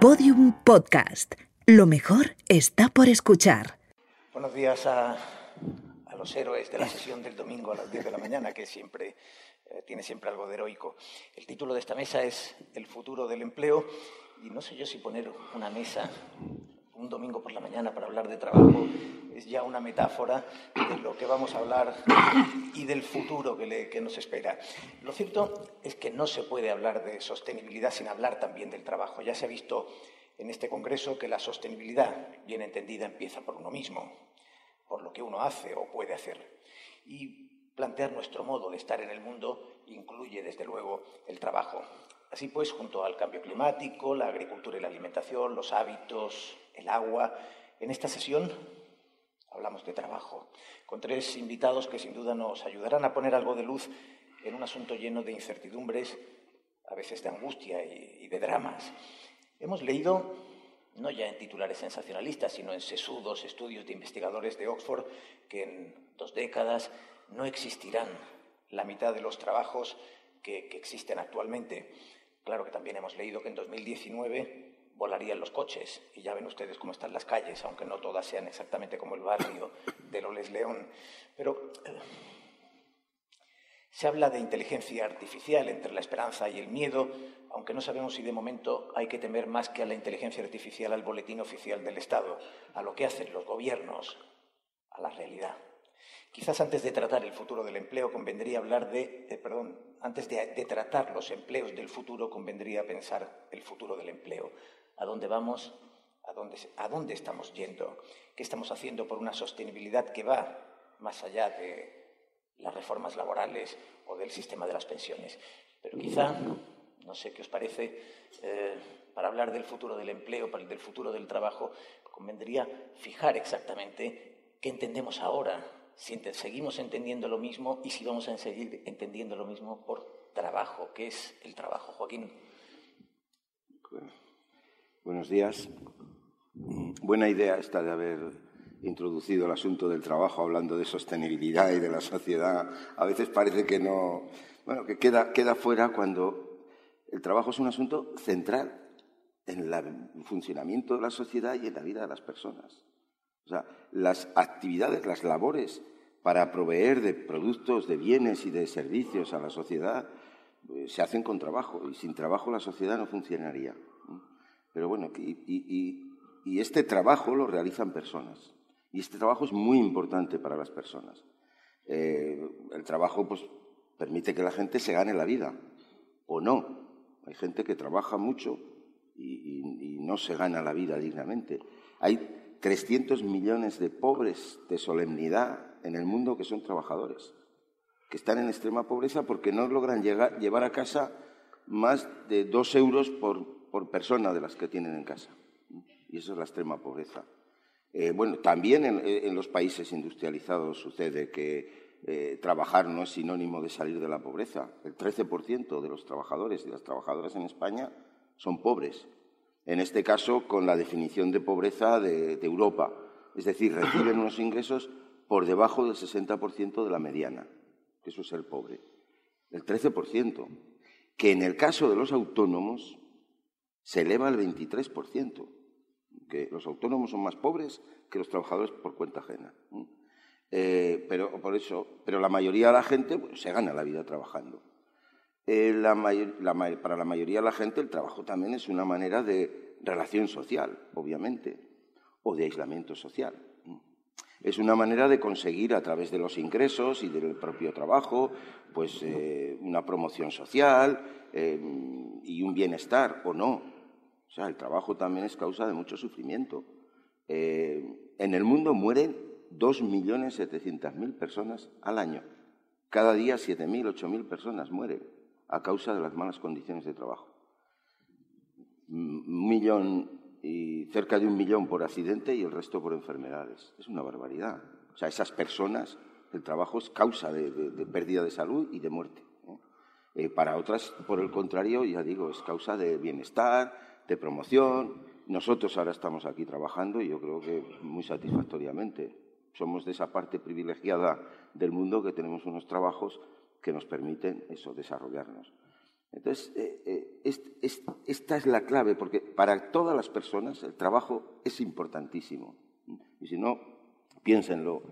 Podium Podcast. Lo mejor está por escuchar. Buenos días a, los héroes de la sesión del domingo a las 10 de la mañana, que siempre eh, tiene siempre algo de heroico. El título de esta mesa es El futuro del empleo y no sé yo si poner una mesa un domingo por la mañana para hablar de trabajo es ya una metáfora de lo que vamos a hablar y del futuro que, le, que, nos espera. Lo cierto es que no se puede hablar de sostenibilidad sin hablar también del trabajo. Ya se ha visto en este Congreso que la sostenibilidad, bien entendida, empieza por uno mismo, por lo que uno hace o puede hacer. Y plantear nuestro modo de estar en el mundo incluye, desde luego, el trabajo. Así pues, junto al cambio climático, la agricultura y la alimentación, los hábitos, el agua, en esta sesión hablamos de trabajo, con tres invitados que sin duda nos ayudarán a poner algo de luz en un asunto lleno de incertidumbres, a veces de angustia y, de dramas. Hemos leído, no ya en titulares sensacionalistas, sino en sesudos estudios de investigadores de Oxford, que en dos décadas no existirán la mitad de los trabajos que, que existen actualmente. Claro que también hemos leído que en 2019 volarían los coches y ya ven ustedes cómo están las calles, aunque no todas sean exactamente como el barrio de Loles León. Pero eh, se habla de inteligencia artificial entre la esperanza y el miedo, aunque no sabemos si de momento hay que temer más que a la inteligencia artificial al boletín oficial del Estado, a lo que hacen los gobiernos, a la realidad. Quizás antes de tratar el futuro del empleo convendría hablar de, perdón, antes de, tratar los empleos del futuro convendría pensar el futuro del empleo. ¿A dónde vamos? ¿A dónde, ¿A dónde estamos yendo? ¿Qué estamos haciendo por una sostenibilidad que va más allá de las reformas laborales o del sistema de las pensiones? Pero quizá, no sé qué os parece, eh, para hablar del futuro del empleo, para el futuro del trabajo, convendría fijar exactamente qué entendemos ahora si seguimos entendiendo lo mismo y si vamos a seguir entendiendo lo mismo por trabajo. ¿Qué es el trabajo, Joaquín? Buenos días. Buena idea esta de haber introducido el asunto del trabajo hablando de sostenibilidad y de la sociedad. A veces parece que no, bueno, que queda, queda fuera cuando el trabajo es un asunto central en el funcionamiento de la sociedad y en la vida de las personas. O sea, las actividades, las labores para proveer de productos, de bienes y de servicios a la sociedad eh, se hacen con trabajo y sin trabajo la sociedad no funcionaría. Pero bueno, y, este trabajo lo realizan personas y este trabajo es muy importante para las personas. Eh, el trabajo pues, permite que la gente se gane la vida o no. Hay gente que trabaja mucho y, y no se gana la vida dignamente. Hay 300 millones de pobres de solemnidad en el mundo que son trabajadores, que están en extrema pobreza porque no logran llevar a casa más de dos euros por, persona de las que tienen en casa. Y eso es la extrema pobreza. Eh, bueno, también en, los países industrializados sucede que eh, trabajar no es sinónimo de salir de la pobreza. El 13% de los trabajadores y las trabajadoras en España son pobres en este caso con la definición de pobreza de, Europa. Es decir, reciben unos ingresos por debajo del 60% de la mediana, eso es ser pobre. El 13%, que en el caso de los autónomos se eleva al 23%, que los autónomos son más pobres que los trabajadores por cuenta ajena. Eh, pero por eso, pero la mayoría de la gente pues, se gana la vida trabajando. Eh, para la mayoría de la gente el trabajo también es una manera de relación social, obviamente, o de aislamiento social. Es una manera de conseguir a través de los ingresos y del propio trabajo, pues eh, una promoción social y un bienestar, o no. O sea, el trabajo también es causa de mucho sufrimiento. en el mundo mueren 2.700.000 personas al año. Cada día 7.000, 8.000 personas mueren a causa de las malas condiciones de trabajo. Un millón cerca de un millón por accidente y el resto por enfermedades. Es una barbaridad. O sea, esas personas, el trabajo es causa de, pérdida de salud y de muerte. ¿eh? Eh, para otras, por el contrario, ya digo, es causa de bienestar, de promoción. Nosotros ahora estamos aquí trabajando y yo creo que muy satisfactoriamente. Somos de esa parte privilegiada del mundo que tenemos unos trabajos que nos permiten eso, desarrollarnos. Entonces, eh, eh, esta es la clave, porque para todas las personas el trabajo es importantísimo. Y si no, piénsenlo,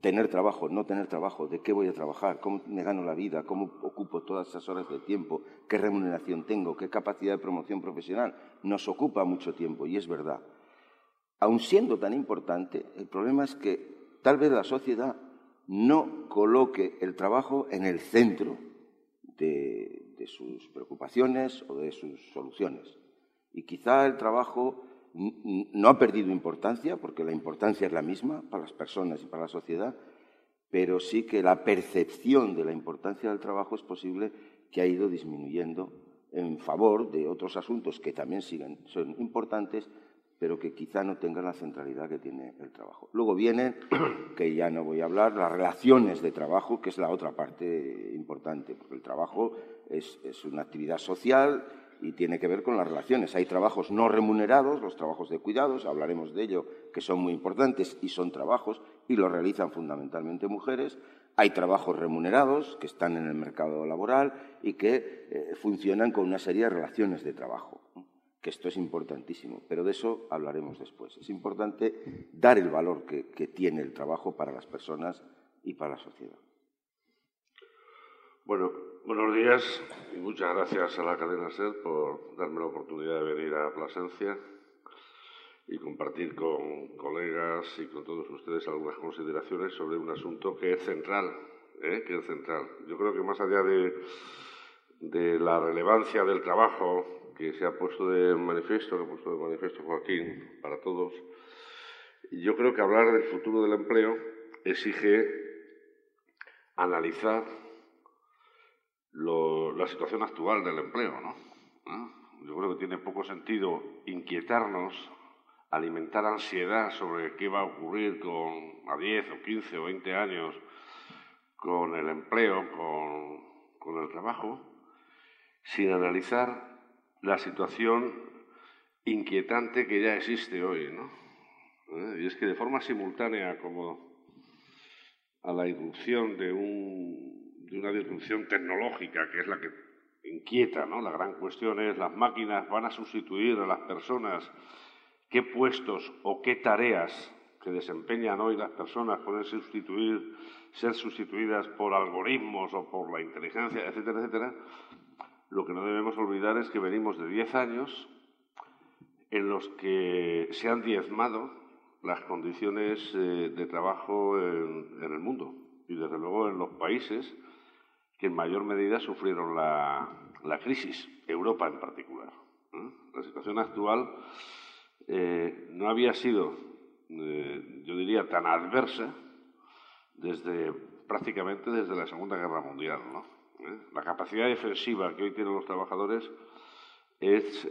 tener trabajo, no tener trabajo, de qué voy a trabajar, cómo me gano la vida, cómo ocupo todas esas horas de tiempo, qué remuneración tengo, qué capacidad de promoción profesional, nos ocupa mucho tiempo y es verdad. Aun siendo tan importante, el problema es que tal vez la sociedad no coloque el trabajo en el centro de, sus preocupaciones o de sus soluciones. Y quizá el trabajo no ha perdido importancia, porque la importancia es la misma para las personas y para la sociedad, pero sí que la percepción de la importancia del trabajo es posible que ha ido disminuyendo en favor de otros asuntos que también siguen, son importantes, pero que quizá no tengan la centralidad que tiene el trabajo. Luego vienen, que ya no voy a hablar, las relaciones de trabajo, que es la otra parte importante, porque el trabajo es, una actividad social y tiene que ver con las relaciones. Hay trabajos no remunerados, los trabajos de cuidados, hablaremos de ello, que son muy importantes y son trabajos y los realizan fundamentalmente mujeres. Hay trabajos remunerados que están en el mercado laboral y que eh, funcionan con una serie de relaciones de trabajo que esto es importantísimo, pero de eso hablaremos después. Es importante dar el valor que, tiene el trabajo para las personas y para la sociedad. Bueno, buenos días y muchas gracias a la cadena SER por darme la oportunidad de venir a Plasencia y compartir con colegas y con todos ustedes algunas consideraciones sobre un asunto que es central, ¿eh? que es central. Yo creo que más allá de, de la relevancia del trabajo que se ha puesto de manifiesto, que ha puesto de manifiesto Joaquín para todos. Yo creo que hablar del futuro del empleo exige analizar la situación actual del empleo. ¿no? Yo creo que tiene poco sentido inquietarnos, alimentar ansiedad sobre qué va a ocurrir con a 10 o 15 o 20 años con el empleo, con, el trabajo, sin analizar la situación inquietante que ya existe hoy, ¿no? ¿Eh? Y es que de forma simultánea como a la irrupción de, de una disrupción tecnológica, que es la que inquieta, ¿no? La gran cuestión es, ¿las máquinas van a sustituir a las personas? ¿Qué puestos o qué tareas que desempeñan hoy las personas pueden sustituir, ser sustituidas por algoritmos o por la inteligencia, etcétera, etcétera? Lo que no debemos olvidar es que venimos de 10 años en los que se han diezmado las condiciones eh, de trabajo en, el mundo y desde luego en los países que en mayor medida sufrieron la, crisis, Europa en particular. La situación actual eh, no había sido, eh, yo diría, tan adversa desde prácticamente desde la Segunda Guerra Mundial. ¿eh? La capacidad defensiva que hoy tienen los trabajadores es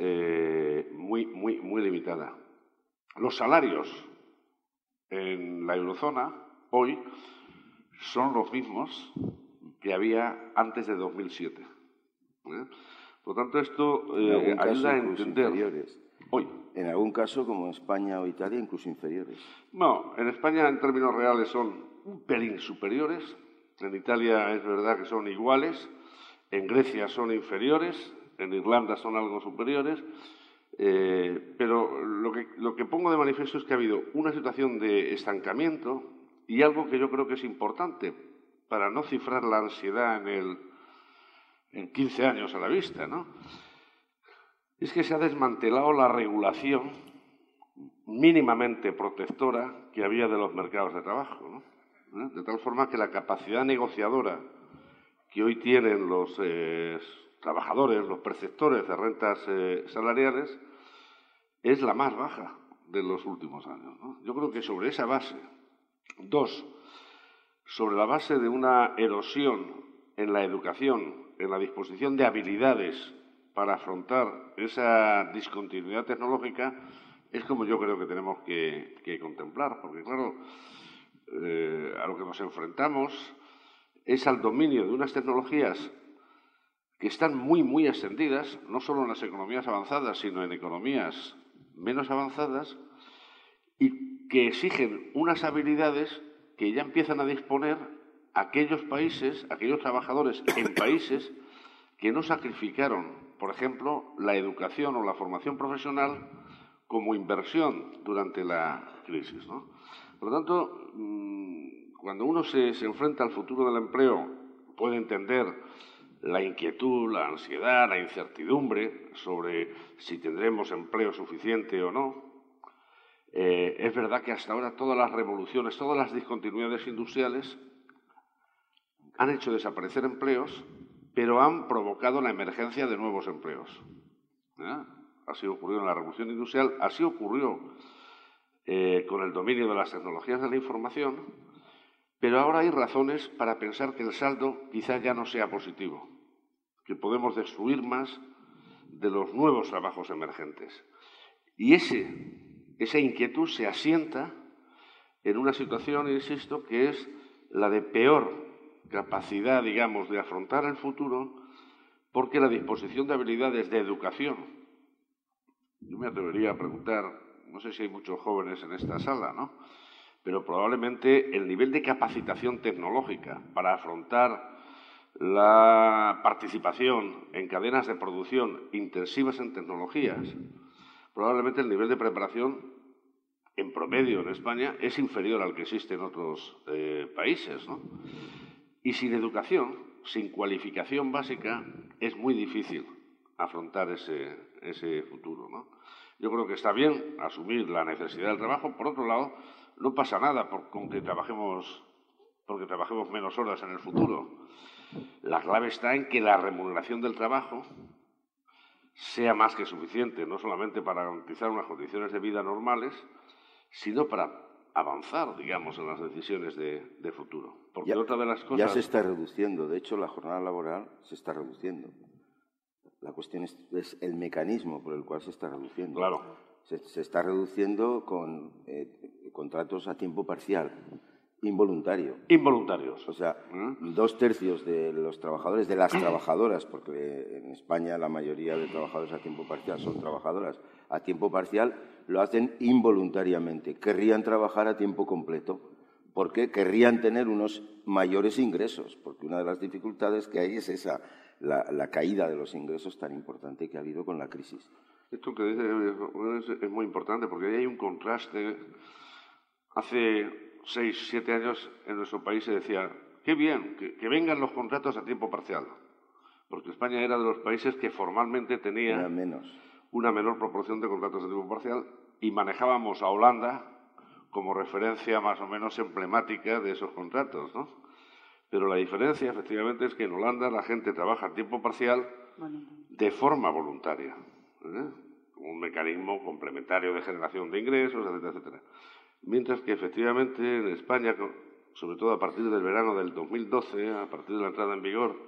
muy, muy, muy limitada. Los salarios en la eurozona hoy son los mismos que había antes de 2007. ¿eh? Por lo tanto, esto ayuda a entender. Inferiores. Hoy. En algún caso, como España o Italia, incluso inferiores. No, en España en términos reales son un pelín superiores, en Italia es verdad que son iguales, en Grecia son inferiores, en Irlanda son algo superiores, eh, pero lo que, lo que pongo de manifiesto es que ha habido una situación de estancamiento y algo que yo creo que es importante para no cifrar la ansiedad en, el, en 15 años a la vista, ¿no? Es que se ha desmantelado la regulación mínimamente protectora que había de los mercados de trabajo. ¿eh? de tal forma que la capacidad negociadora que hoy tienen los eh, trabajadores, los perceptores de rentas eh, salariales, es la más baja de los últimos años. Yo creo que sobre esa base, dos, sobre la base de una erosión en la educación, en la disposición de habilidades para afrontar esa discontinuidad tecnológica, es como yo creo que tenemos que, contemplar, porque claro, eh, a lo que nos enfrentamos es al dominio de unas tecnologías que están muy, muy extendidas, no solo en las economías avanzadas, sino en economías menos avanzadas, y que exigen unas habilidades que ya empiezan a disponer aquellos países, aquellos trabajadores en países que no sacrificaron, por ejemplo, la educación o la formación profesional como inversión durante la crisis. Por lo tanto, mm, cuando uno se, se enfrenta al futuro del empleo, puede entender la inquietud, la ansiedad, la incertidumbre sobre si tendremos empleo suficiente o no. Eh, es verdad que hasta ahora todas las revoluciones, todas las discontinuidades industriales han hecho desaparecer empleos, pero han provocado la emergencia de nuevos empleos. ¿Eh? Así ocurrió en la revolución industrial, así ocurrió eh, con el dominio de las tecnologías de la información, pero ahora hay razones para pensar que el saldo quizás ya no sea positivo que podemos destruir más de los nuevos trabajos emergentes. Y esa inquietud se asienta en una situación, insisto, que es la de peor capacidad, digamos, de afrontar el futuro, porque la disposición de habilidades de educación, yo me atrevería a preguntar, no sé si hay muchos jóvenes en esta sala, ¿no? Pero probablemente el nivel de capacitación tecnológica para afrontar la participación en cadenas de producción intensivas en tecnologías, probablemente el nivel de preparación en promedio en España es inferior al que existe en otros eh, países. Y sin educación, sin cualificación básica, es muy difícil afrontar ese, futuro. ¿no? Yo creo que está bien asumir la necesidad del trabajo. Por otro lado, no pasa nada con que trabajemos menos horas en el futuro. La clave está en que la remuneración del trabajo sea más que suficiente, no solamente para garantizar unas condiciones de vida normales, sino para avanzar, digamos, en las decisiones de, futuro. Porque ya, otra de las cosas... Ya se está reduciendo, de hecho, la jornada laboral se está reduciendo. La cuestión es, el mecanismo por el cual se está reduciendo. Claro. Se, está reduciendo con eh, contratos a tiempo parcial Involuntario. Involuntarios. O sea, ¿Mm? dos tercios de los trabajadores, de las trabajadoras, porque en España la mayoría de trabajadores a tiempo parcial son trabajadoras a tiempo parcial, lo hacen involuntariamente. Querrían trabajar a tiempo completo porque querrían tener unos mayores ingresos, porque una de las dificultades que hay es esa, la, la caída de los ingresos tan importante que ha habido con la crisis. Esto que dice es muy importante porque ahí hay un contraste. Hace seis, siete años en nuestro país se decía, qué bien, que, vengan los contratos a tiempo parcial, porque España era de los países que formalmente tenía una menor proporción de contratos a tiempo parcial y manejábamos a Holanda como referencia más o menos emblemática de esos contratos, ¿no? Pero la diferencia, efectivamente, es que en Holanda la gente trabaja a tiempo parcial de forma voluntaria, ¿eh? un mecanismo complementario de generación de ingresos, etcétera, etcétera. Mientras que efectivamente en España, sobre todo a partir del verano del 2012, a partir de la entrada en vigor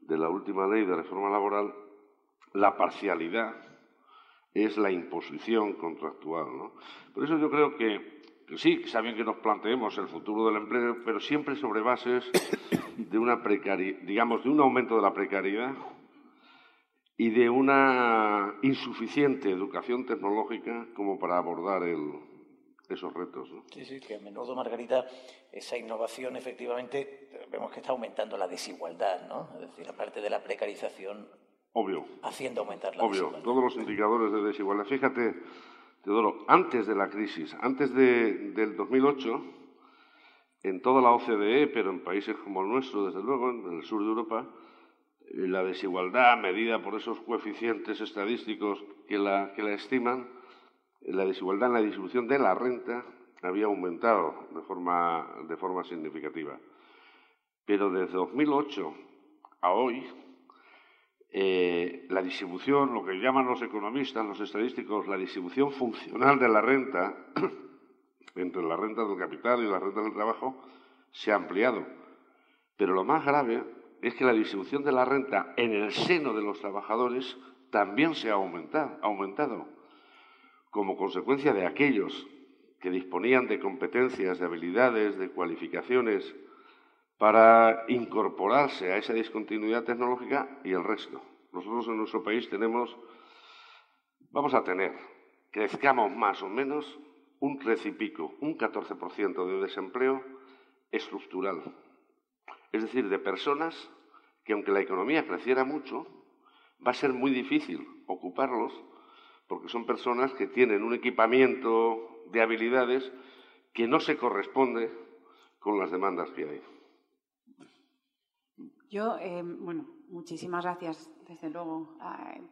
de la última ley de reforma laboral, la parcialidad es la imposición contractual. Por eso yo creo que, sí, está bien que nos planteemos el futuro del empleo, pero siempre sobre bases de una digamos, de un aumento de la precariedad y de una insuficiente educación tecnológica como para abordar el, esos retos. ¿no? Sí, sí, que a menudo, Margarita, esa innovación efectivamente vemos que está aumentando la desigualdad, ¿no? Es decir, aparte de la precarización, Obvio. haciendo aumentar la Obvio, todos los indicadores de desigualdad. Fíjate, Teodoro, antes de la crisis, antes de, del 2008, en toda la OCDE, pero en países como el nuestro, desde luego, en el sur de Europa, eh, la desigualdad medida por esos coeficientes estadísticos que la, que la estiman, la desigualdad en la distribución de la renta había aumentado de forma, de forma significativa. Pero desde 2008 a hoy, eh, la distribución, lo que llaman los economistas, los estadísticos, la distribución funcional de la renta, entre la renta del capital y la renta del trabajo, se ha ampliado. Pero lo más grave es que la distribución de la renta en el seno de los trabajadores también se ha aumentado. Ha aumentado como consecuencia de aquellos que disponían de competencias, de habilidades, de cualificaciones para incorporarse a esa discontinuidad tecnológica y el resto. Nosotros en nuestro país tenemos, vamos a tener, crezcamos más o menos un 13 y pico, un 14% de desempleo estructural. Es decir, de personas que aunque la economía creciera mucho, va a ser muy difícil ocuparlos porque son personas que tienen un equipamiento de habilidades que no se corresponde con las demandas que hay. Yo, eh, bueno, muchísimas gracias, desde luego,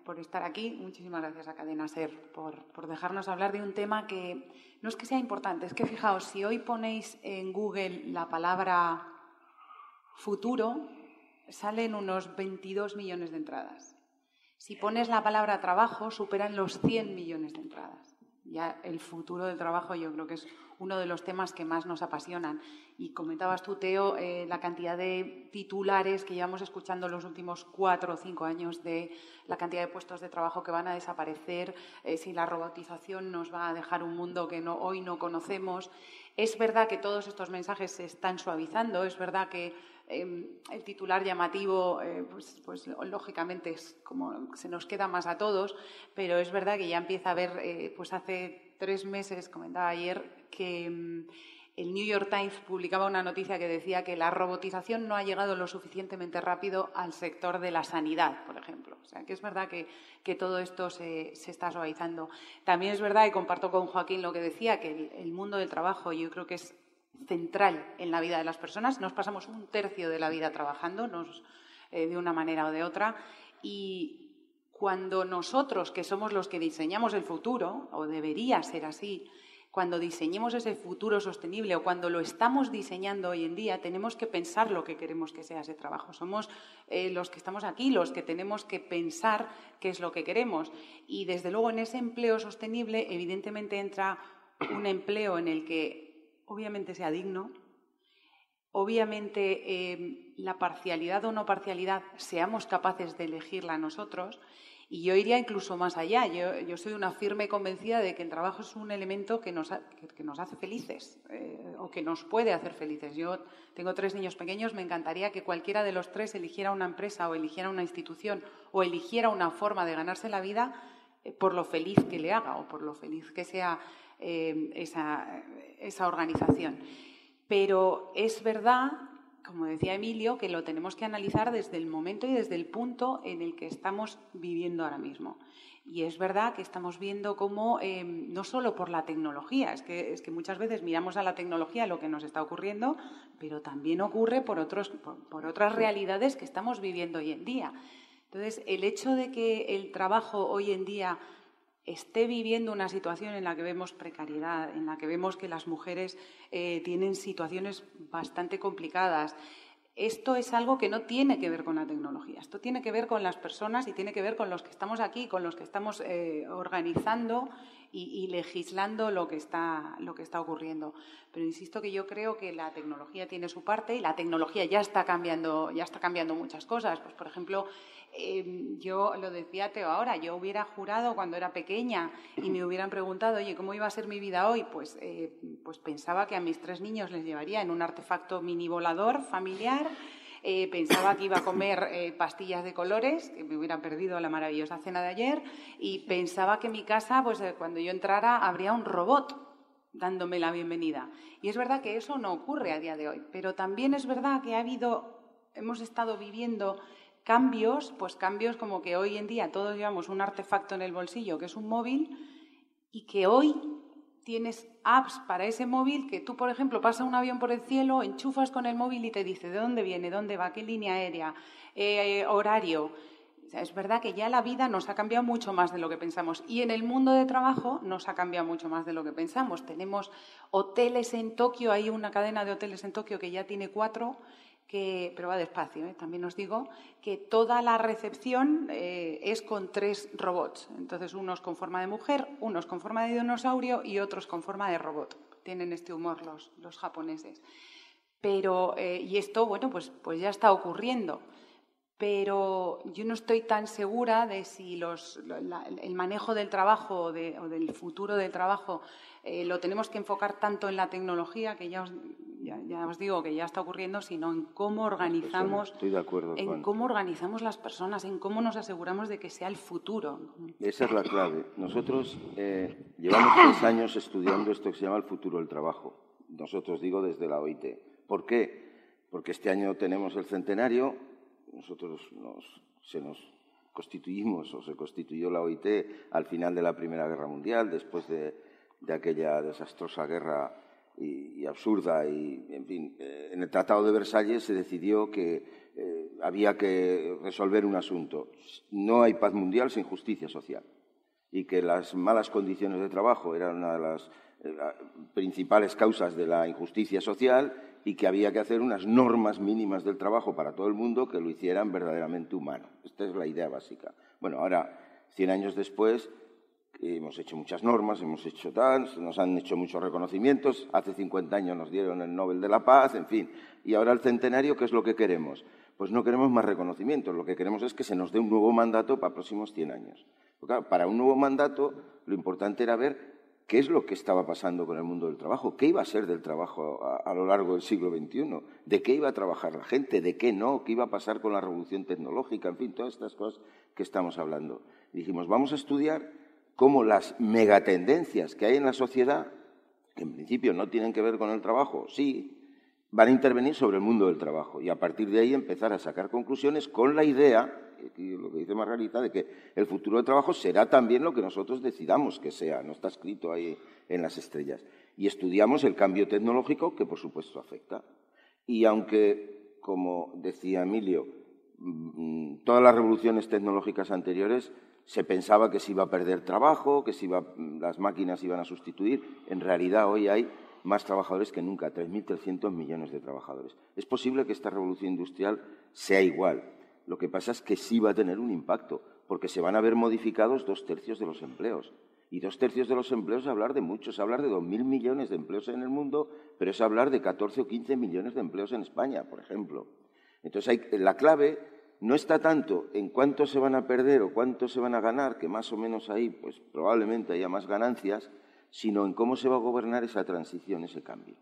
por estar aquí. Muchísimas gracias a Cadena Ser por, por, dejarnos hablar de un tema que no es que sea importante, es que fijaos, si hoy ponéis en Google la palabra futuro, salen unos 22 millones de entradas. Si pones la palabra trabajo, superan los 100 millones de entradas. Ya el futuro del trabajo yo creo que es uno de los temas que más nos apasionan. Y comentabas tú, Teo, eh, la cantidad de titulares que llevamos escuchando los últimos cuatro o cinco años de la cantidad de puestos de trabajo que van a desaparecer, eh, si la robotización nos va a dejar un mundo que no, hoy no conocemos. Es verdad que todos estos mensajes se están suavizando, es verdad que Em, el titular llamativo, eh, pues, pues, lógicamente es como se nos queda más a todos, pero es verdad que ya empieza a haber, eh, pues hace tres meses, comentaba ayer, que em, el New York Times publicaba una noticia que decía que la robotización no ha llegado lo suficientemente rápido al sector de la sanidad, por ejemplo. O sea, que es verdad que, todo esto se, está suavizando. También es verdad, y comparto con Joaquín lo que decía, que el mundo del trabajo yo creo que es central en la vida de las personas. Nos pasamos un tercio de la vida trabajando, eh, de una manera o de otra, y cuando nosotros, que somos los que diseñamos el futuro, o debería ser así, cuando diseñemos ese futuro sostenible o cuando lo estamos diseñando hoy en día, tenemos que pensar lo que queremos que sea ese trabajo. Somos eh, los que estamos aquí los que tenemos que pensar qué es lo que queremos. Y desde luego en ese empleo sostenible, evidentemente entra un empleo en el que obviamente sea digno, obviamente eh, la parcialidad o no parcialidad seamos capaces de elegirla nosotros. Y yo iría incluso más allá. Yo, soy una firme convencida de que el trabajo es un elemento que nos, que, nos hace felices eh, o que nos puede hacer felices. Yo tengo tres niños pequeños, me encantaría que cualquiera de los tres eligiera una empresa o eligiera una institución o eligiera una forma de ganarse la vida eh, por lo feliz que le haga o por lo feliz que sea eh, esa, organización. Pero es verdad, como decía Emilio, que lo tenemos que analizar desde el momento y desde el punto en el que estamos viviendo ahora mismo. Y es verdad que estamos viendo cómo, eh, no solo por la tecnología, es que, es que muchas veces miramos a la tecnología lo que nos está ocurriendo, pero también ocurre por, otros, por otras realidades que estamos viviendo hoy en día. Entonces, el hecho de que el trabajo hoy en día esté viviendo una situación en la que vemos precariedad, en la que vemos que las mujeres eh, tienen situaciones bastante complicadas. Esto es algo que no tiene que ver con la tecnología, esto tiene que ver con las personas y tiene que ver con los que estamos aquí, con los que estamos eh, organizando y, legislando lo que, está, lo que está ocurriendo. Pero insisto que yo creo que la tecnología tiene su parte y la tecnología ya está cambiando, ya está cambiando muchas cosas. Pues, por ejemplo, Em, yo lo decía Teo ahora, yo hubiera jurado cuando era pequeña y me hubieran preguntado, oye, ¿cómo iba a ser mi vida hoy? Pues, eh, pues pensaba que a mis tres niños les llevaría en un artefacto mini volador familiar. Eh, pensaba que iba a comer eh, pastillas de colores, que me hubiera perdido la maravillosa cena de ayer, y pensaba que en mi casa, pues cuando yo entrara, habría un robot dándome la bienvenida. Y es verdad que eso no ocurre a día de hoy, pero también es verdad que ha habido, hemos estado viviendo cambios, pues cambios como que hoy en día todos llevamos un artefacto en el bolsillo que es un móvil y que hoy tienes apps para ese móvil que tú, por ejemplo, pasa un avión por el cielo, enchufas con el móvil y te dice de dónde viene, dónde va, qué línea aérea, eh, horario. es verdad que ya la vida nos ha cambiado mucho más de lo que pensamos y en el mundo de trabajo nos ha cambiado mucho más de lo que pensamos. Tenemos hoteles en Tokio, hay una cadena de hoteles en Tokio que ya tiene cuatro pero va despacio, ¿eh? también os digo, que toda la recepción eh, es con tres robots. Entonces, unos con forma de mujer, unos con forma de dinosaurio y otros con forma de robot. Tienen este humor los, los japoneses. Pero, eh, y esto, bueno, pues, pues ya está ocurriendo. Pero yo no estoy tan segura de si los, el manejo del trabajo o, del futuro del trabajo lo tenemos que enfocar tanto en la tecnología, que ya os, ya, os digo que ya está ocurriendo, sino en cómo organizamos, en cómo organizamos las personas, en cómo nos aseguramos de que sea el futuro. Esa es la clave. Nosotros eh, llevamos tres años estudiando esto que se llama el futuro del trabajo. Nosotros digo desde la OIT. ¿Por qué? Porque este año tenemos el centenario nosotros se nos constituimos o se constituyó la OIT al final de la Primera Guerra Mundial, después de, aquella desastrosa guerra y, absurda. Y, en fin, eh, en el Tratado de Versalles se decidió que eh, había que resolver un asunto. No hay paz mundial sin justicia social. Y que las malas condiciones de trabajo eran una de las eh, principales causas de la injusticia social y que había que hacer unas normas mínimas del trabajo para todo el mundo que lo hicieran verdaderamente humano. Esta es la idea básica. Bueno, ahora, 100 años después, hemos hecho muchas normas, hemos hecho tal, nos han hecho muchos reconocimientos, hace 50 años nos dieron el Nobel de la Paz, en fin. Y ahora el centenario, ¿qué es lo que queremos? Pues no queremos más reconocimientos, lo que queremos es que se nos dé un nuevo mandato para próximos 100 años. para un nuevo mandato lo importante era ver qué es lo que estaba pasando con el mundo del trabajo, qué iba a ser del trabajo a, lo largo del siglo XXI, de qué iba a trabajar la gente, de qué no, qué iba a pasar con la revolución tecnológica, en fin, todas estas cosas que estamos hablando. dijimos, vamos a estudiar cómo las megatendencias que hay en la sociedad, que en principio no tienen que ver con el trabajo, sí, van a intervenir sobre el mundo del trabajo y a partir de ahí empezar a sacar conclusiones con la idea, lo que dice Margarita, de que el futuro del trabajo será también lo que nosotros decidamos que sea, no está escrito ahí en las estrellas. Y estudiamos el cambio tecnológico que, por supuesto, afecta. Y aunque, como decía Emilio, mm, todas las revoluciones tecnológicas anteriores se pensaba que se iba a perder trabajo, que las máquinas iban a sustituir, en realidad hoy hay más trabajadores que nunca, 3.300 millones de trabajadores. Es posible que esta revolución industrial sea igual. Lo que pasa es que sí va a tener un impacto, porque se van a ver modificados dos tercios de los empleos. Y dos tercios de los empleos es hablar de muchos, es hablar de 2.000 millones de empleos en el mundo, pero es hablar de 14 o 15 millones de empleos en España, por ejemplo. Entonces, la clave no está tanto en cuánto se van a perder o cuánto se van a ganar, que más o menos ahí, pues probablemente haya más ganancias, sino en cómo se va a gobernar esa transición, ese cambio.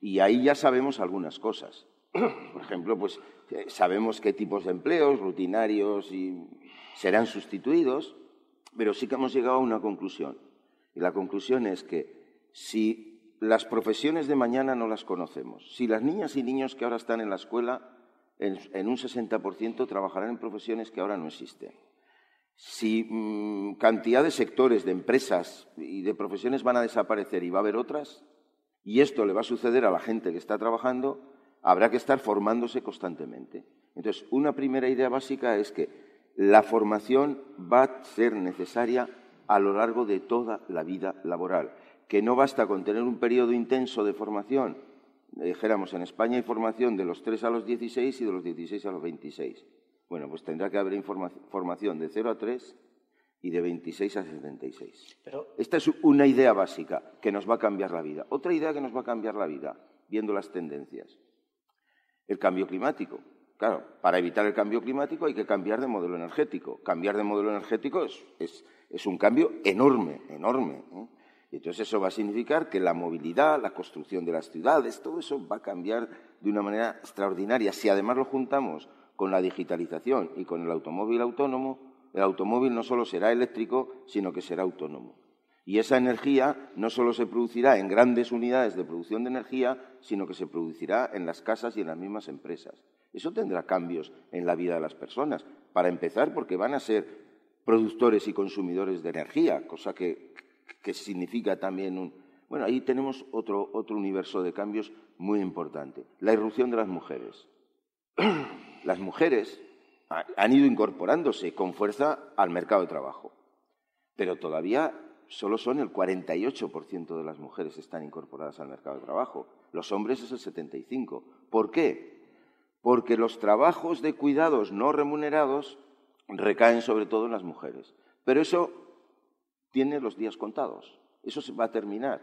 Y ahí ya sabemos algunas cosas. Por ejemplo, pues eh, sabemos qué tipos de empleos rutinarios y serán sustituidos, pero sí que hemos llegado a una conclusión. Y la conclusión es que si las profesiones de mañana no las conocemos, si las niñas y niños que ahora están en la escuela en, un 60% trabajarán en profesiones que ahora no existen, si mm, cantidad de sectores, de empresas y de profesiones van a desaparecer y va a haber otras, y esto le va a suceder a la gente que está trabajando, habrá que estar formándose constantemente. Entonces, una primera idea básica es que la formación va a ser necesaria a lo largo de toda la vida laboral, que no basta con tener un periodo intenso de formación. Dijéramos, en España hay formación de los 3 a los 16 y de los 16 a los 26. Bueno, pues tendrá que haber formación de 0 a 3 y de 26 a 76. Pero... Esta es una idea básica que nos va a cambiar la vida. Otra idea que nos va a cambiar la vida, viendo las tendencias. El cambio climático. Claro, para evitar el cambio climático hay que cambiar de modelo energético. Cambiar de modelo energético es, un cambio enorme, enorme. ¿eh? Entonces eso va a significar que la movilidad, la construcción de las ciudades, todo eso va a cambiar de una manera extraordinaria. Si además lo juntamos con la digitalización y con el automóvil autónomo, el automóvil no solo será eléctrico, sino que será autónomo. Y esa energía no solo se producirá en grandes unidades de producción de energía, sino que se producirá en las casas y en las mismas empresas. Eso tendrá cambios en la vida de las personas. Para empezar, porque van a ser productores y consumidores de energía, cosa que, significa también un... Bueno, ahí tenemos otro, otro universo de cambios muy importante. La irrupción de las mujeres. las mujeres han ido incorporándose con fuerza al mercado de trabajo, pero todavía solo son el 48% de las mujeres que están incorporadas al mercado de trabajo. Los hombres es el 75%. ¿Por qué? Porque los trabajos de cuidados no remunerados recaen sobre todo en las mujeres. Pero eso tiene los días contados. Eso se va a terminar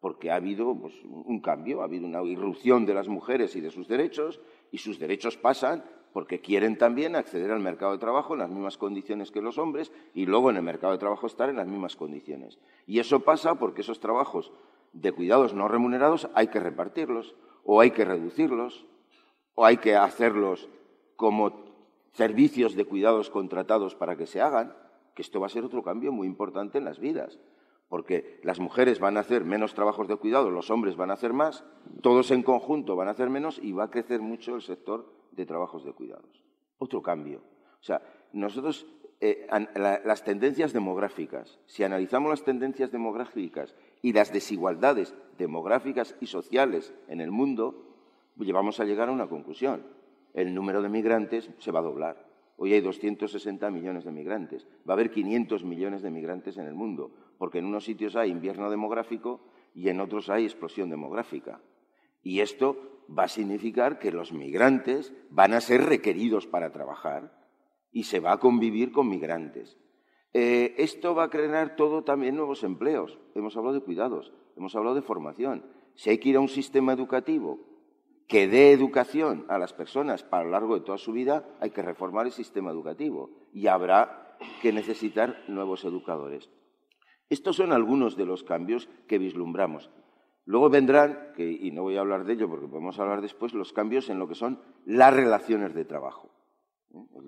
porque ha habido pues, un cambio, ha habido una irrupción de las mujeres y de sus derechos, y sus derechos pasan porque quieren también acceder al mercado de trabajo en las mismas condiciones que los hombres y luego en el mercado de trabajo estar en las mismas condiciones. Y eso pasa porque esos trabajos de cuidados no remunerados hay que repartirlos o hay que reducirlos o hay que hacerlos como servicios de cuidados contratados para que se hagan, que esto va a ser otro cambio muy importante en las vidas porque las mujeres van a hacer menos trabajos de cuidado, los hombres van a hacer más, todos en conjunto van a hacer menos y va a crecer mucho el sector de trabajos de cuidados. otro cambio. O sea, nosotros, eh, las tendencias demográficas, si analizamos las tendencias demográficas y las desigualdades demográficas y sociales en el mundo, llevamos a llegar a una conclusión. El número de migrantes se va a doblar. Hoy hay 260 millones de migrantes. Va a haber 500 millones de migrantes en el mundo, porque en unos sitios hay invierno demográfico y en otros hay explosión demográfica. Y esto va a significar que los migrantes van a ser requeridos para trabajar y se va a convivir con migrantes. Eh, esto va a crear todo también nuevos empleos. Hemos hablado de cuidados, hemos hablado de formación. Si hay que ir a un sistema educativo que dé educación a las personas para lo largo de toda su vida, hay que reformar el sistema educativo y habrá que necesitar nuevos educadores. Estos son algunos de los cambios que vislumbramos. Luego vendrán, y no voy a hablar de ello porque podemos hablar después, los cambios en lo que son las relaciones de trabajo.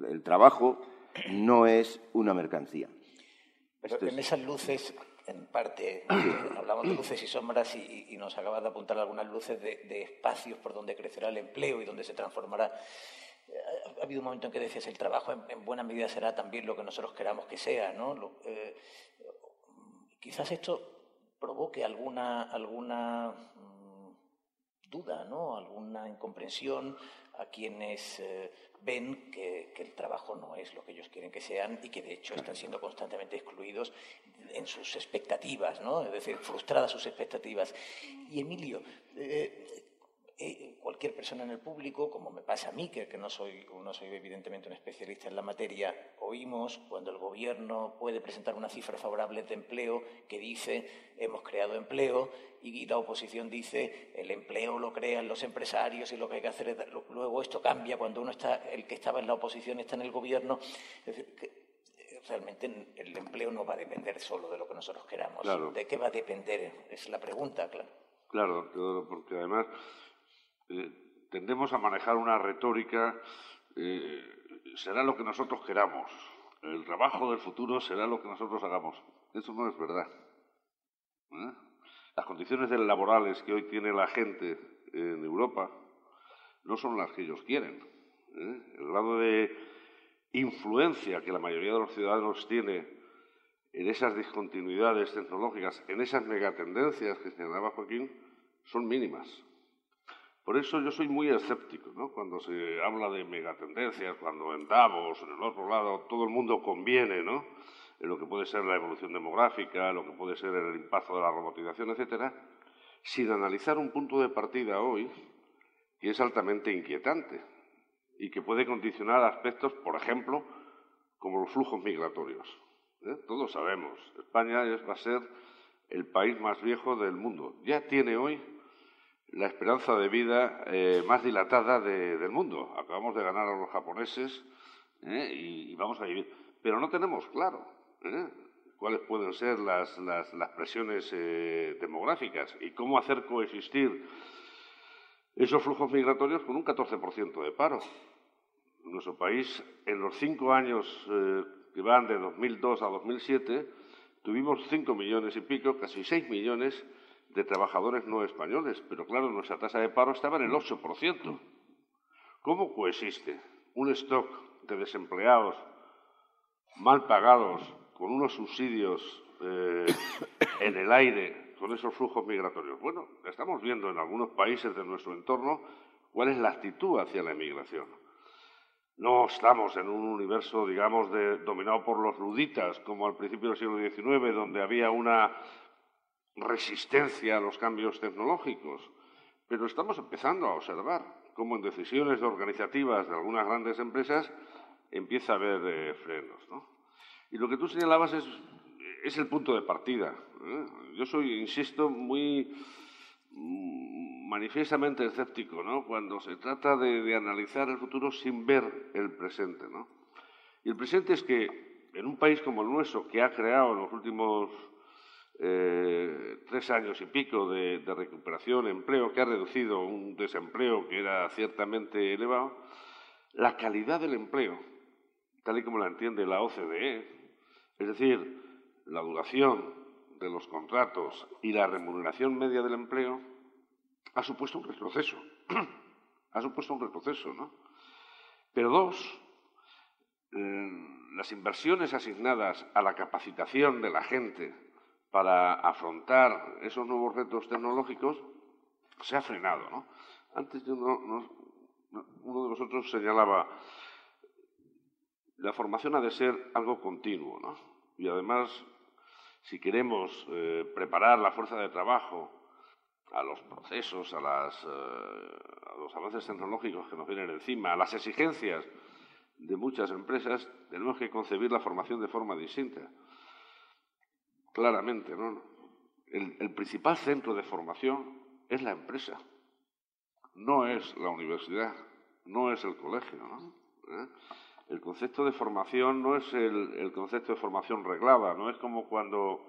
El, trabajo no es una mercancía. Pero en esas luces, en parte, hablamos de luces y sombras y, nos acabas de apuntar algunas luces de, espacios por donde crecerá el empleo y donde se transformará. Ha habido un momento en que decías, el trabajo en, buena medida será también lo que nosotros queramos que sea, ¿no? Eh, quizás esto provoque alguna, alguna mm, duda, ¿no? alguna incomprensión a quienes eh, ven que, el trabajo no es lo que ellos quieren que sean y que de hecho están siendo constantemente excluidos en sus expectativas, ¿no? es decir, frustradas sus expectativas. Y Emilio, eh, eh, cualquier persona en el público, como me pasa a mí, que, no, soy, no soy evidentemente un especialista en la materia, oímos cuando el gobierno puede presentar una cifra favorable de empleo que dice hemos creado empleo y la oposición dice el empleo lo crean los empresarios y lo que hay que hacer es... Luego esto cambia cuando uno está, el que estaba en la oposición está en el gobierno. Es decir, que eh, realmente el empleo no va a depender solo de lo que nosotros queramos. ¿De qué va a depender? Es la pregunta, claro. Claro, porque además eh, tendemos a manejar una retórica, eh, será lo que nosotros queramos, el trabajo del futuro será lo que nosotros hagamos. Eso no es verdad. ¿eh? Las condiciones laborales que hoy tiene la gente en Europa no son las que ellos quieren. El grado de influencia que la mayoría de los ciudadanos tiene en esas discontinuidades tecnológicas, en esas megatendencias que señalaba Joaquín, son mínimas. Por eso yo soy muy escéptico, ¿no? Cuando se habla de megatendencias, cuando en Davos, en el otro lado, todo el mundo conviene, ¿no? En lo que puede ser la evolución demográfica, lo que puede ser el impacto de la robotización, etcétera, sin analizar un punto de partida hoy que es altamente inquietante y que puede condicionar aspectos, por ejemplo, como los flujos migratorios. ¿eh? Todos sabemos, España va a ser el país más viejo del mundo. Ya tiene hoy la esperanza de vida eh, más dilatada del mundo. Acabamos de ganar a los japoneses ¿eh? y, vamos a vivir. Pero no tenemos claro ¿eh? cuáles pueden ser las, las presiones demográficas y cómo hacer coexistir esos flujos migratorios con un 14% de paro. En nuestro país, en los cinco años que van de 2002 a 2007, tuvimos cinco millones y pico, casi seis millones de trabajadores no españoles, pero claro, nuestra tasa de paro estaba en el 8%. ¿Cómo coexiste un stock de desempleados mal pagados, con unos subsidios eh, en el aire, con esos flujos migratorios? Bueno, estamos viendo en algunos países de nuestro entorno cuál es la actitud hacia la emigración. No estamos en un universo, digamos, dominado por los luditas, como al principio del siglo XIX, donde había una resistencia a los cambios tecnológicos, pero estamos empezando a observar cómo en decisiones organizativas de algunas grandes empresas empieza a haber eh, frenos. Y lo que tú señalabas es, es el punto de partida. ¿eh? Yo soy, insisto, muy mm, manifiestamente escéptico ¿no? cuando se trata de, de, analizar el futuro sin ver el presente. ¿no? Y el presente es que en un país como el nuestro, que ha creado en los últimos eh, tres años y pico de, recuperación, empleo, que ha reducido un desempleo que era ciertamente elevado, la calidad del empleo, tal y como la entiende la OCDE, es decir, la duración de los contratos y la remuneración media del empleo, ha supuesto un retroceso. ha supuesto un retroceso, ¿no? Pero dos, eh, las inversiones asignadas a la capacitación de la gente para afrontar esos nuevos retos tecnológicos se ha frenado. ¿no? Antes uno de nosotros señalaba la formación ha de ser algo continuo, ¿no? Y además, si queremos eh, preparar la fuerza de trabajo a los procesos, a, las, eh, a los avances tecnológicos que nos vienen encima, a las exigencias de muchas empresas, tenemos que concebir la formación de forma distinta. Claramente, ¿no? El, el principal centro de formación es la empresa, no es la universidad, no es el colegio, ¿no? ¿Eh? El concepto de formación no es el, concepto de formación reglada, no es como cuando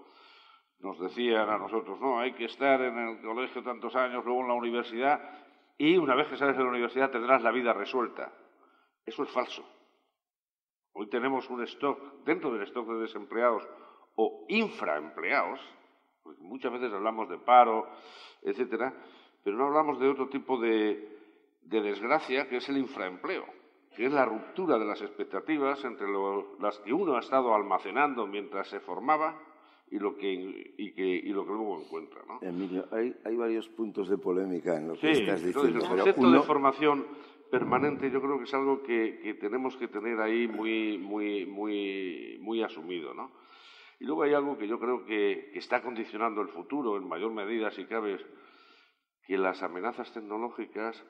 nos decían a nosotros, no, hay que estar en el colegio tantos años, luego en la universidad, y una vez que sales de la universidad tendrás la vida resuelta. Eso es falso. Hoy tenemos un stock, dentro del stock de desempleados o infraempleados, porque muchas veces hablamos de paro, etcétera, pero no hablamos de otro tipo de desgracia que es el infraempleo que es la ruptura de las expectativas entre las que uno ha estado almacenando mientras se formaba y lo que, y que, y lo que luego encuentra. ¿no? Emilio, hay, hay, varios puntos de polémica en lo que estás diciendo. el concepto de formación permanente yo creo que es algo que, que, tenemos que tener ahí muy, muy, muy, muy asumido. ¿no? Y luego hay algo que yo creo que, que está condicionando el futuro en mayor medida, si cabe, que las amenazas tecnológicas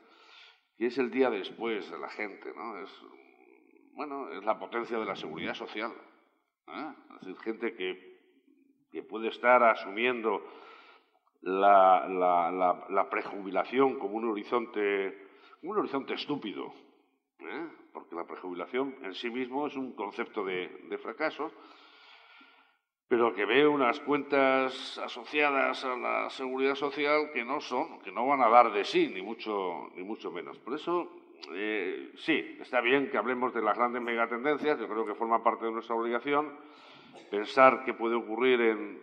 y es el día después de la gente, ¿no? Es, bueno, es la potencia de la seguridad social. ¿eh? Es decir, gente que, que puede estar asumiendo la, la, la, prejubilación como un horizonte, un horizonte estúpido, ¿eh? porque la prejubilación en sí mismo es un concepto de fracaso, pero que ve unas cuentas asociadas a la seguridad social que no son, que no van a dar de sí, ni mucho, ni mucho menos. Por eso, eh, sí, está bien que hablemos de las grandes megatendencias, yo creo que forma parte de nuestra obligación. Pensar qué puede ocurrir en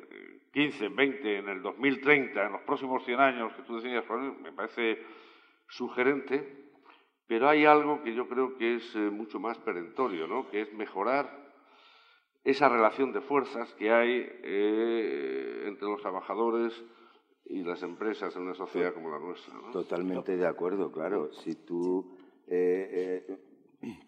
15, 20, en el 2030, en los próximos 100 años, que tú decías, me parece sugerente, pero hay algo que yo creo que es eh, mucho más perentorio, ¿no? que es mejorar esa relación de fuerzas que hay eh, entre los trabajadores y las empresas en una sociedad como la nuestra. Totalmente de acuerdo, claro. Si tú eh, eh,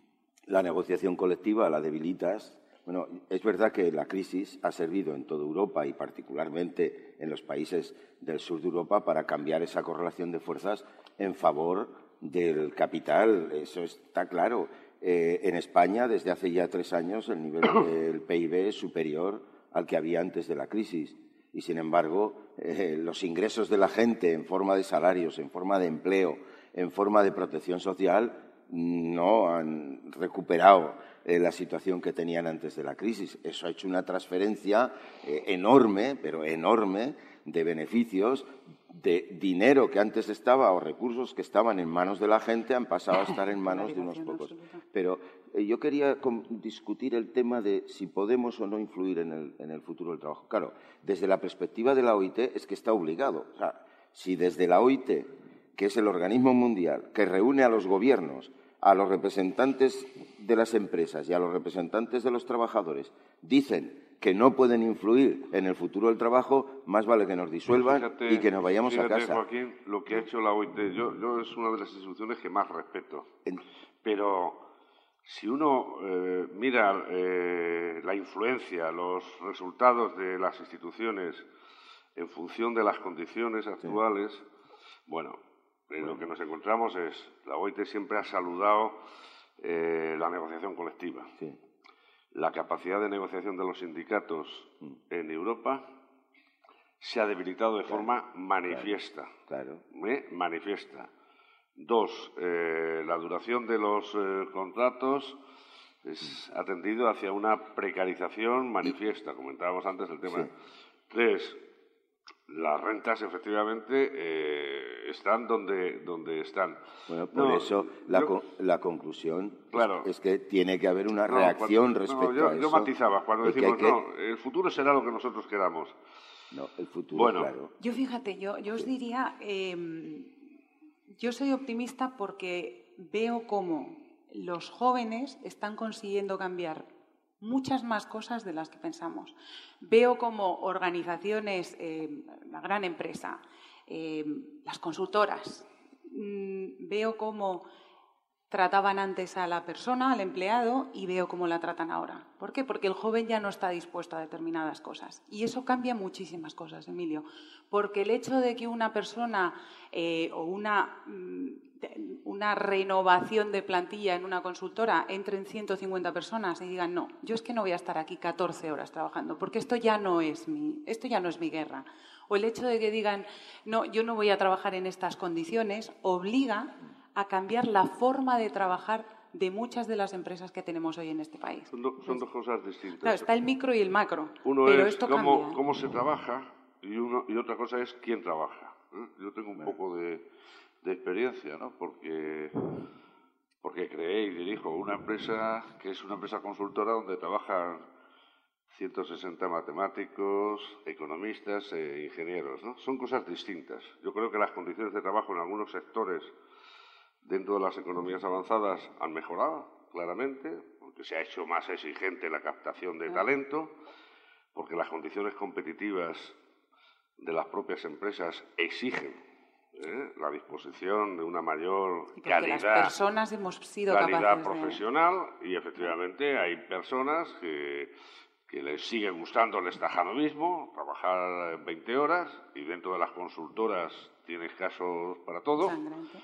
la negociación colectiva la debilitas, bueno, es verdad que la crisis ha servido en toda Europa y particularmente en los países del sur de Europa para cambiar esa correlación de fuerzas en favor del capital. Eso está claro. Eh, en España, desde hace ya tres años, el nivel del PIB es superior al que había antes de la crisis. Y, sin embargo, eh, los ingresos de la gente en forma de salarios, en forma de empleo, en forma de protección social, no han recuperado eh, la situación que tenían antes de la crisis. Eso ha hecho una transferencia enorme, pero enorme, de beneficios de dinero que antes estaba o recursos que estaban en manos de la gente han pasado a estar en manos de unos pocos. Pero eh, yo quería discutir el tema de si podemos o no influir en el, en el, futuro del trabajo. Claro, desde la perspectiva de la OIT es que está obligado. O sea, si desde la OIT, que es el organismo mundial que reúne a los gobiernos, a los representantes de las empresas y a los representantes de los trabajadores, dicen que no pueden influir en el futuro del trabajo, más vale que nos disuelvan y que nos vayamos a casa. Joaquín, lo que ha hecho la OIT, yo, es una de las instituciones que más respeto. Pero si uno eh, mira eh, la influencia, los resultados de las instituciones en función de las condiciones actuales, bueno, eh, lo que nos encontramos es, la OIT siempre ha saludado la negociación colectiva. Sí la capacidad de negociación de los sindicatos mm. en Europa se ha debilitado de forma manifiesta. Claro. Manifiesta. Dos, eh, la duración de los eh, contratos ha tendido hacia una precarización manifiesta. Comentábamos antes el tema. Tres, las rentas efectivamente eh, están donde, donde están. Bueno, por eso la, la conclusión es, que tiene que haber una reacción respecto yo, a eso. Yo matizaba cuando decimos, no, el futuro será lo que nosotros queramos. No, el futuro, bueno, claro. Yo fíjate, yo, yo os diría, em, yo soy optimista porque veo cómo los jóvenes están consiguiendo cambiar muchas más cosas de las que pensamos. Veo como organizaciones, eh, la gran empresa, eh, las consultoras, mm, veo cómo trataban antes a la persona, al empleado, y veo cómo la tratan ahora. ¿Por qué? Porque el joven ya no está dispuesto a determinadas cosas. Y eso cambia muchísimas cosas, Emilio. Porque el hecho de que una persona eh, o una, mm, una renovación de plantilla en una consultora entren 150 personas y digan, no, yo es que no voy a estar aquí 14 horas trabajando, porque esto ya no es mi, esto ya no es mi guerra. O el hecho de que digan, no, yo no voy a trabajar en estas condiciones, obliga a cambiar la forma de trabajar de muchas de las empresas que tenemos hoy en este país. Son, dos cosas distintas. Claro, está el micro y el macro. Uno pero es esto cómo, cambia. cómo se trabaja y, uno, y otra cosa es quién trabaja. ¿eh? Yo tengo un poco de, de experiencia, ¿no? Porque, porque creé y dirijo una empresa que es una empresa consultora donde trabajan 160 matemáticos, economistas e ingenieros. ¿no? Son cosas distintas. Yo creo que las condiciones de trabajo en algunos sectores dentro de las economías avanzadas han mejorado claramente, porque se ha hecho más exigente la captación de talento, porque las condiciones competitivas de las propias empresas exigen ¿eh? la disposición de una mayor calidad, las personas hemos sido calidad de... profesional y efectivamente hay personas que, que les sigue gustando el estajanovismo, trabajar 20 horas y dentro de las consultoras tienes casos para todo. Sangrante.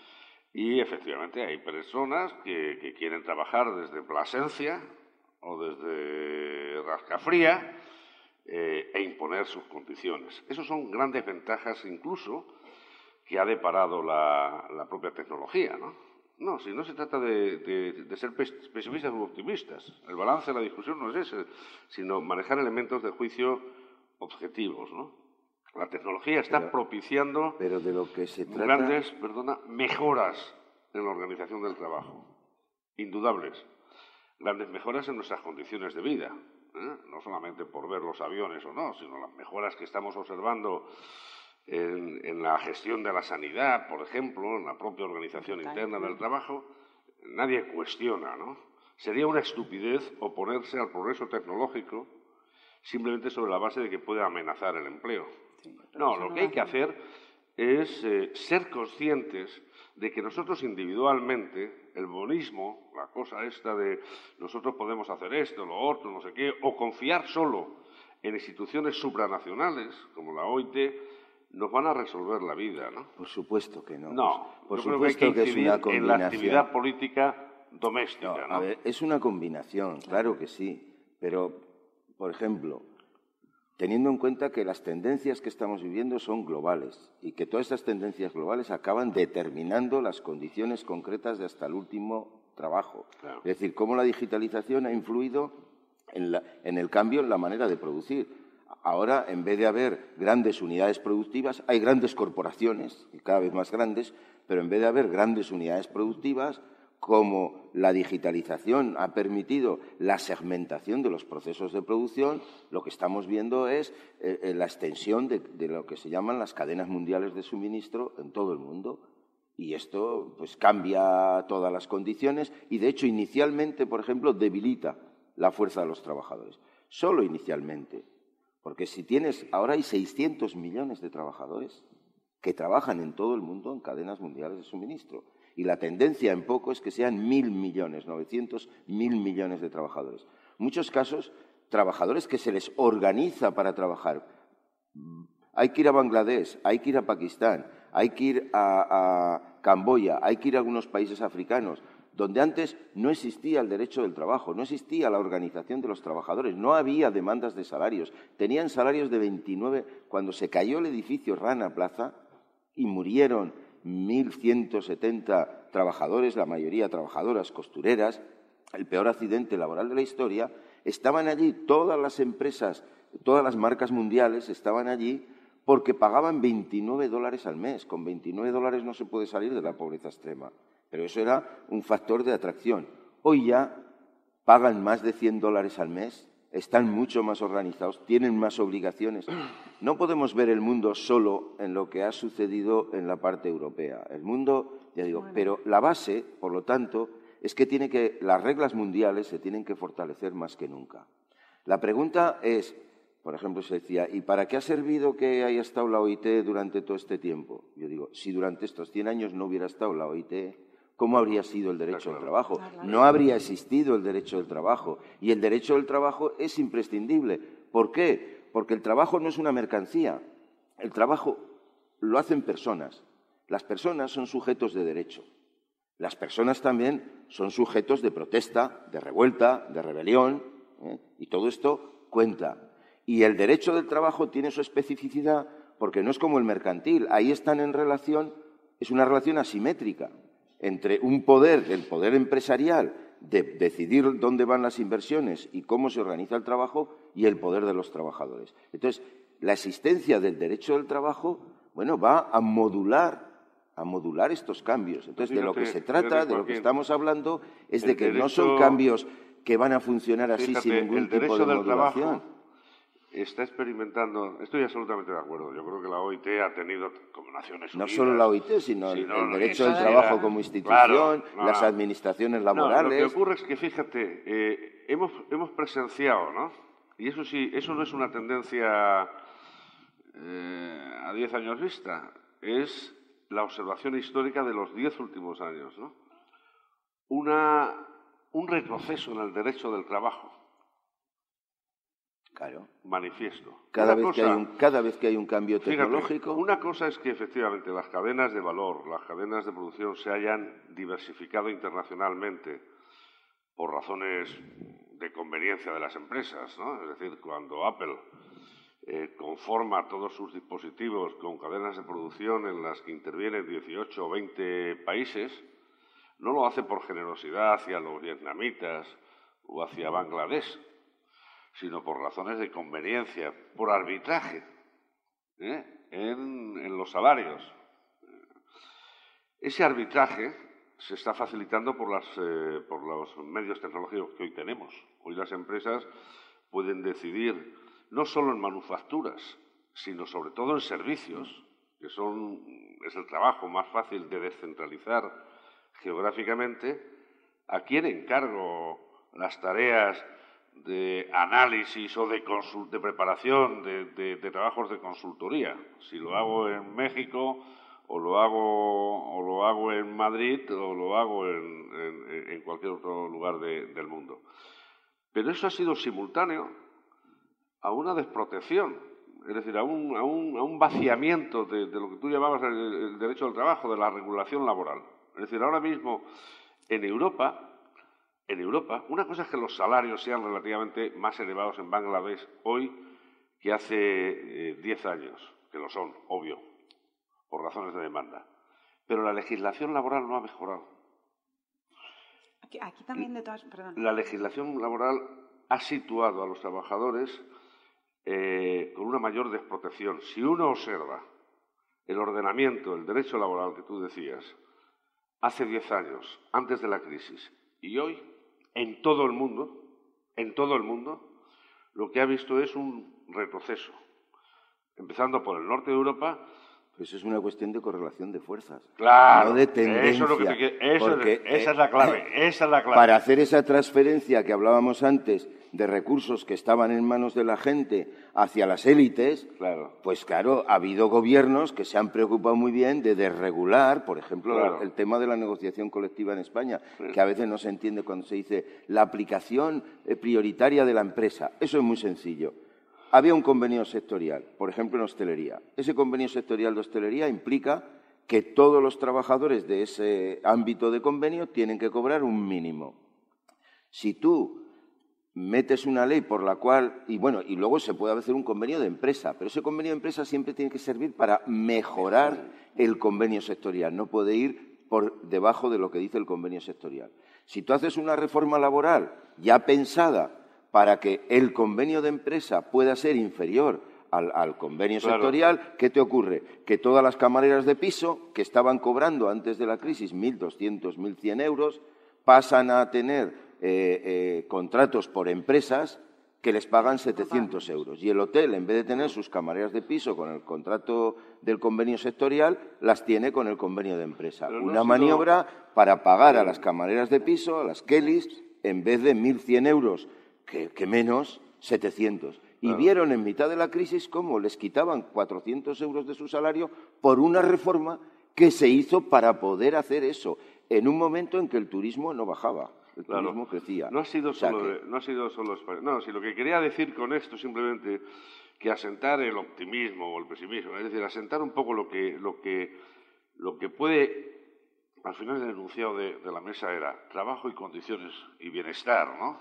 Y efectivamente hay personas que, que quieren trabajar desde Plasencia o desde Rascafría eh, e imponer sus condiciones. Esas son grandes ventajas incluso que ha deparado la, la propia tecnología, ¿no? No, si no se trata de, de- de ser pes- pesimistas u optimistas. El balance de la discusión no es ese, sino manejar elementos de juicio objetivos, ¿no? La tecnología está Pero- propiciando Pero de lo que se trata... grandes, perdona, mejoras en la organización del trabajo. Indudables. Grandes mejoras en nuestras condiciones de vida. ¿eh? No solamente por ver los aviones o no, sino las mejoras que estamos observando en, en la gestión de la sanidad, por ejemplo, en la propia organización interna del trabajo. Nadie cuestiona, ¿no? Sería una estupidez oponerse al progreso tecnológico simplemente sobre la base de que puede amenazar el empleo. No, lo que hay que hacer es eh, ser conscientes de que nosotros individualmente, el bonismo, la cosa esta de nosotros podemos hacer esto, lo otro, no sé qué, o confiar solo en instituciones supranacionales como la OIT, nos van a resolver la vida, ¿no? Por supuesto que no. No, por yo creo que hay supuesto que que, es una en combinación. la actividad política doméstica, No, ¿no? a ver, es una combinación, claro que sí. Pero, por ejemplo, teniendo en cuenta que las tendencias que estamos viviendo son globales y que todas estas tendencias globales acaban determinando las condiciones concretas de hasta el último trabajo. Claro. Es decir, cómo la digitalización ha influido en, la- en el cambio en la manera de producir. Ahora, en vez de haber grandes unidades productivas, hay grandes corporaciones, cada vez más grandes, pero en vez de haber grandes unidades productivas, como la digitalización ha permitido la segmentación de los procesos de producción, lo que estamos viendo es eh, eh, la extensión de, de lo que se llaman las cadenas mundiales de suministro en todo el mundo. Y esto pues cambia todas las condiciones y de hecho inicialmente, por ejemplo, debilita la fuerza de los trabajadores. Solo inicialmente. Porque si tienes, ahora hay 600 millones de trabajadores que trabajan en todo el mundo en cadenas mundiales de suministro. Y la tendencia en poco es que sean mil millones, 900 mil millones de trabajadores. Muchos casos, trabajadores que se les organiza para trabajar. Hay que ir a Bangladesh, hay que ir a Pakistán, hay que ir a, a Camboya, hay que ir a algunos países africanos, donde antes no existía el derecho del trabajo, no existía la organización de los trabajadores, no había demandas de salarios. Tenían salarios de 29. Cuando se cayó el edificio Rana Plaza y murieron 1.170 trabajadores, la mayoría trabajadoras, costureras, el peor accidente laboral de la historia, estaban allí todas las empresas, todas las marcas mundiales estaban allí porque pagaban 29 dólares al mes. Con 29 dólares no se puede salir de la pobreza extrema. Pero eso era un factor de atracción. Hoy ya pagan más de 100 dólares al mes, están mucho más organizados, tienen más obligaciones. No podemos ver el mundo solo en lo que ha sucedido en la parte europea. El mundo, ya digo, pero la base, por lo tanto, es que, tiene que las reglas mundiales se tienen que fortalecer más que nunca. La pregunta es, por ejemplo, se decía, ¿y para qué ha servido que haya estado la OIT durante todo este tiempo? Yo digo, si durante estos 100 años no hubiera estado la OIT, ¿cómo habría sido el derecho al trabajo? No habría existido el derecho del trabajo. Y el derecho del trabajo es imprescindible. ¿Por qué? Porque el trabajo no es una mercancía. El trabajo lo hacen personas. Las personas son sujetos de derecho. Las personas también son sujetos de protesta, de revuelta, de rebelión, ¿eh? y todo esto cuenta. Y el derecho del trabajo tiene su especificidad porque no es como el mercantil. Ahí están en relación, es una relación asimétrica entre un poder, el poder empresarial, de decidir dónde van las inversiones y cómo se organiza el trabajo, y el poder de los trabajadores. Entonces, la existencia del derecho del trabajo, bueno, va a modular a modular estos cambios. Entonces, de lo que se trata, de lo que estamos hablando, es de que no son cambios que van a funcionar así sin ningún tipo de modulación está experimentando, estoy absolutamente de acuerdo, yo creo que la OIT ha tenido, como Naciones Unidas... No solo la OIT, sino, el, derecho del trabajo como institución, las administraciones laborales... lo que ocurre es que, fíjate, eh, hemos, hemos presenciado, ¿no? Y eso sí, eso no es una tendencia eh, a diez años vista, es la observación histórica de los diez últimos años, ¿no? Una, un retroceso en el derecho del trabajo Claro. Manifiesto. Cada vez, que hay un, cada vez que hay un cambio tecnológico. una cosa es que efectivamente las cadenas de valor, las cadenas de producción se hayan diversificado internacionalmente por razones de conveniencia de las empresas, ¿no? Es decir, cuando Apple eh, conforma todos sus dispositivos con cadenas de producción en las que intervienen 18 o 20 países, no lo hace por generosidad hacia los vietnamitas o hacia Bangladesh, sino por razones de conveniencia, por arbitraje ¿eh? en, los salarios. Ese arbitraje se está facilitando por, eh, por los medios tecnológicos que hoy tenemos. Hoy las empresas pueden decidir no solo en manufacturas, sino sobre todo en servicios, que son, es el trabajo más fácil de descentralizar geográficamente, a quién encargo las tareas de análisis o de, de preparación de, trabajos de consultoría. Si lo hago en México o lo hago, o lo hago en Madrid o lo hago en, cualquier otro lugar del mundo. Pero eso ha sido simultáneo a una desprotección, es decir, a un, a un, vaciamiento de, lo que tú llamabas el derecho al trabajo, de la regulación laboral. Es decir, ahora mismo en Europa en Europa. Una cosa es que los salarios sean relativamente más elevados en Bangladesh hoy que hace 10 eh, años, que lo son, obvio, por razones de demanda. Pero la legislación laboral no ha mejorado. Aquí, también de todas, perdón. La legislación laboral ha situado a los trabajadores eh, con una mayor desprotección. Si uno observa el ordenamiento, el derecho laboral que tú decías, hace 10 años, antes de la crisis, y hoy, en todo el mundo, en todo el mundo, lo que ha visto es un retroceso. Empezando por el norte de Europa, pues es una cuestión de correlación de fuerzas. Claro. No de tendencia. Eso es lo que esa es la clave. Esa es la clave. Para hacer esa transferencia que hablábamos antes de recursos que estaban en manos de la gente hacia las élites, claro. pues claro, ha habido gobiernos que se han preocupado muy bien de desregular, por ejemplo, el tema de la negociación colectiva en España, que a veces no se entiende cuando se dice la aplicación eh, prioritaria de la empresa. Eso es muy sencillo había un convenio sectorial, por ejemplo en hostelería. Ese convenio sectorial de hostelería implica que todos los trabajadores de ese ámbito de convenio tienen que cobrar un mínimo. Si tú metes una ley por la cual, y bueno, y luego se puede hacer un convenio de empresa, pero ese convenio de empresa siempre tiene que servir para mejorar el convenio sectorial, no puede ir por debajo de lo que dice el convenio sectorial. Si tú haces una reforma laboral ya pensada para que el convenio de empresa pueda ser inferior al, convenio sectorial, ¿qué te ocurre? Que todas las camareras de piso que estaban cobrando antes de la crisis 1.200, 1.100 euros pasan a tener eh, eh, contratos por empresas que les pagan 700 euros. Y el hotel, en vez de tener sus camareras de piso con el contrato del convenio sectorial, las tiene con el convenio de empresa. Una maniobra para pagar a las camareras de piso, a las Kellys, en vez de 1.100 euros, que, menos, 700. Y vieron en mitad de la crisis cómo les quitaban 400 euros de su salario por una reforma que se hizo para poder hacer eso, en un momento en que el turismo no bajaba el turismo crecía. No ha sido solo, no ha sido solo No, si lo que quería decir con esto simplemente que asentar el optimismo o el pesimismo, es decir, asentar un poco lo que, lo que, lo que puede. Al final el enunciado de, la mesa era trabajo y condiciones y bienestar, ¿no?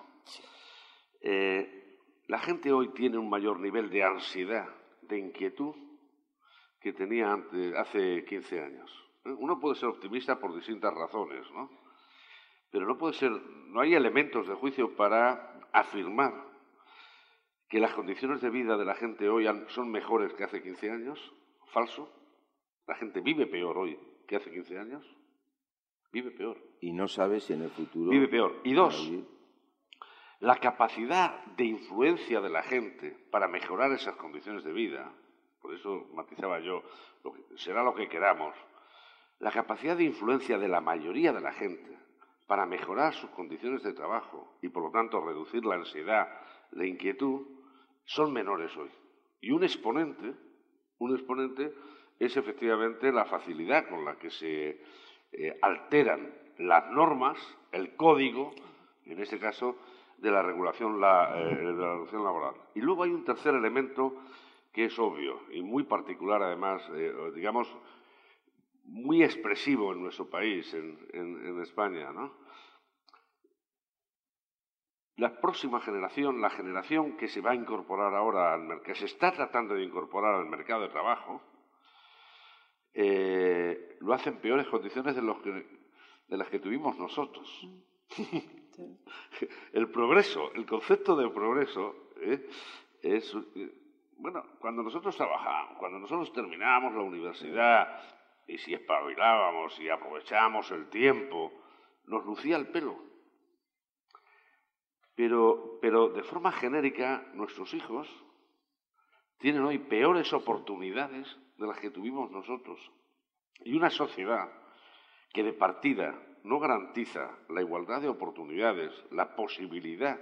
Eh, la gente hoy tiene un mayor nivel de ansiedad, de inquietud, que tenía antes, hace 15 años. ¿eh? Uno puede ser optimista por distintas razones, ¿no? Pero no puede ser, no hay elementos de juicio para afirmar que las condiciones de vida de la gente hoy son mejores que hace 15 años. Falso. La gente vive peor hoy que hace 15 años. Vive peor. Y no sabe si en el futuro. Vive peor. Y dos, la capacidad de influencia de la gente para mejorar esas condiciones de vida, por eso matizaba yo, será lo que queramos, la capacidad de influencia de la mayoría de la gente para mejorar sus condiciones de trabajo y por lo tanto reducir la ansiedad, la inquietud, son menores hoy. Y un exponente, un exponente es efectivamente la facilidad con la que se eh, alteran las normas, el código, en este caso, de la regulación, la, eh, de la regulación laboral. Y luego hay un tercer elemento que es obvio y muy particular, además, eh, digamos, muy expresivo en nuestro país, en, España. ¿no? La próxima generación, la generación que se va a incorporar ahora al mercado, que se está tratando de incorporar al mercado de trabajo, eh, lo hace en peores condiciones de, los de las que tuvimos nosotros. el progreso, el concepto de progreso eh, es, eh, bueno, cuando nosotros trabajamos, cuando nosotros terminamos la universidad, y si espabilábamos y aprovechábamos el tiempo, nos lucía el pelo. Pero, pero de forma genérica, nuestros hijos tienen hoy peores oportunidades de las que tuvimos nosotros. Y una sociedad que de partida no garantiza la igualdad de oportunidades, la posibilidad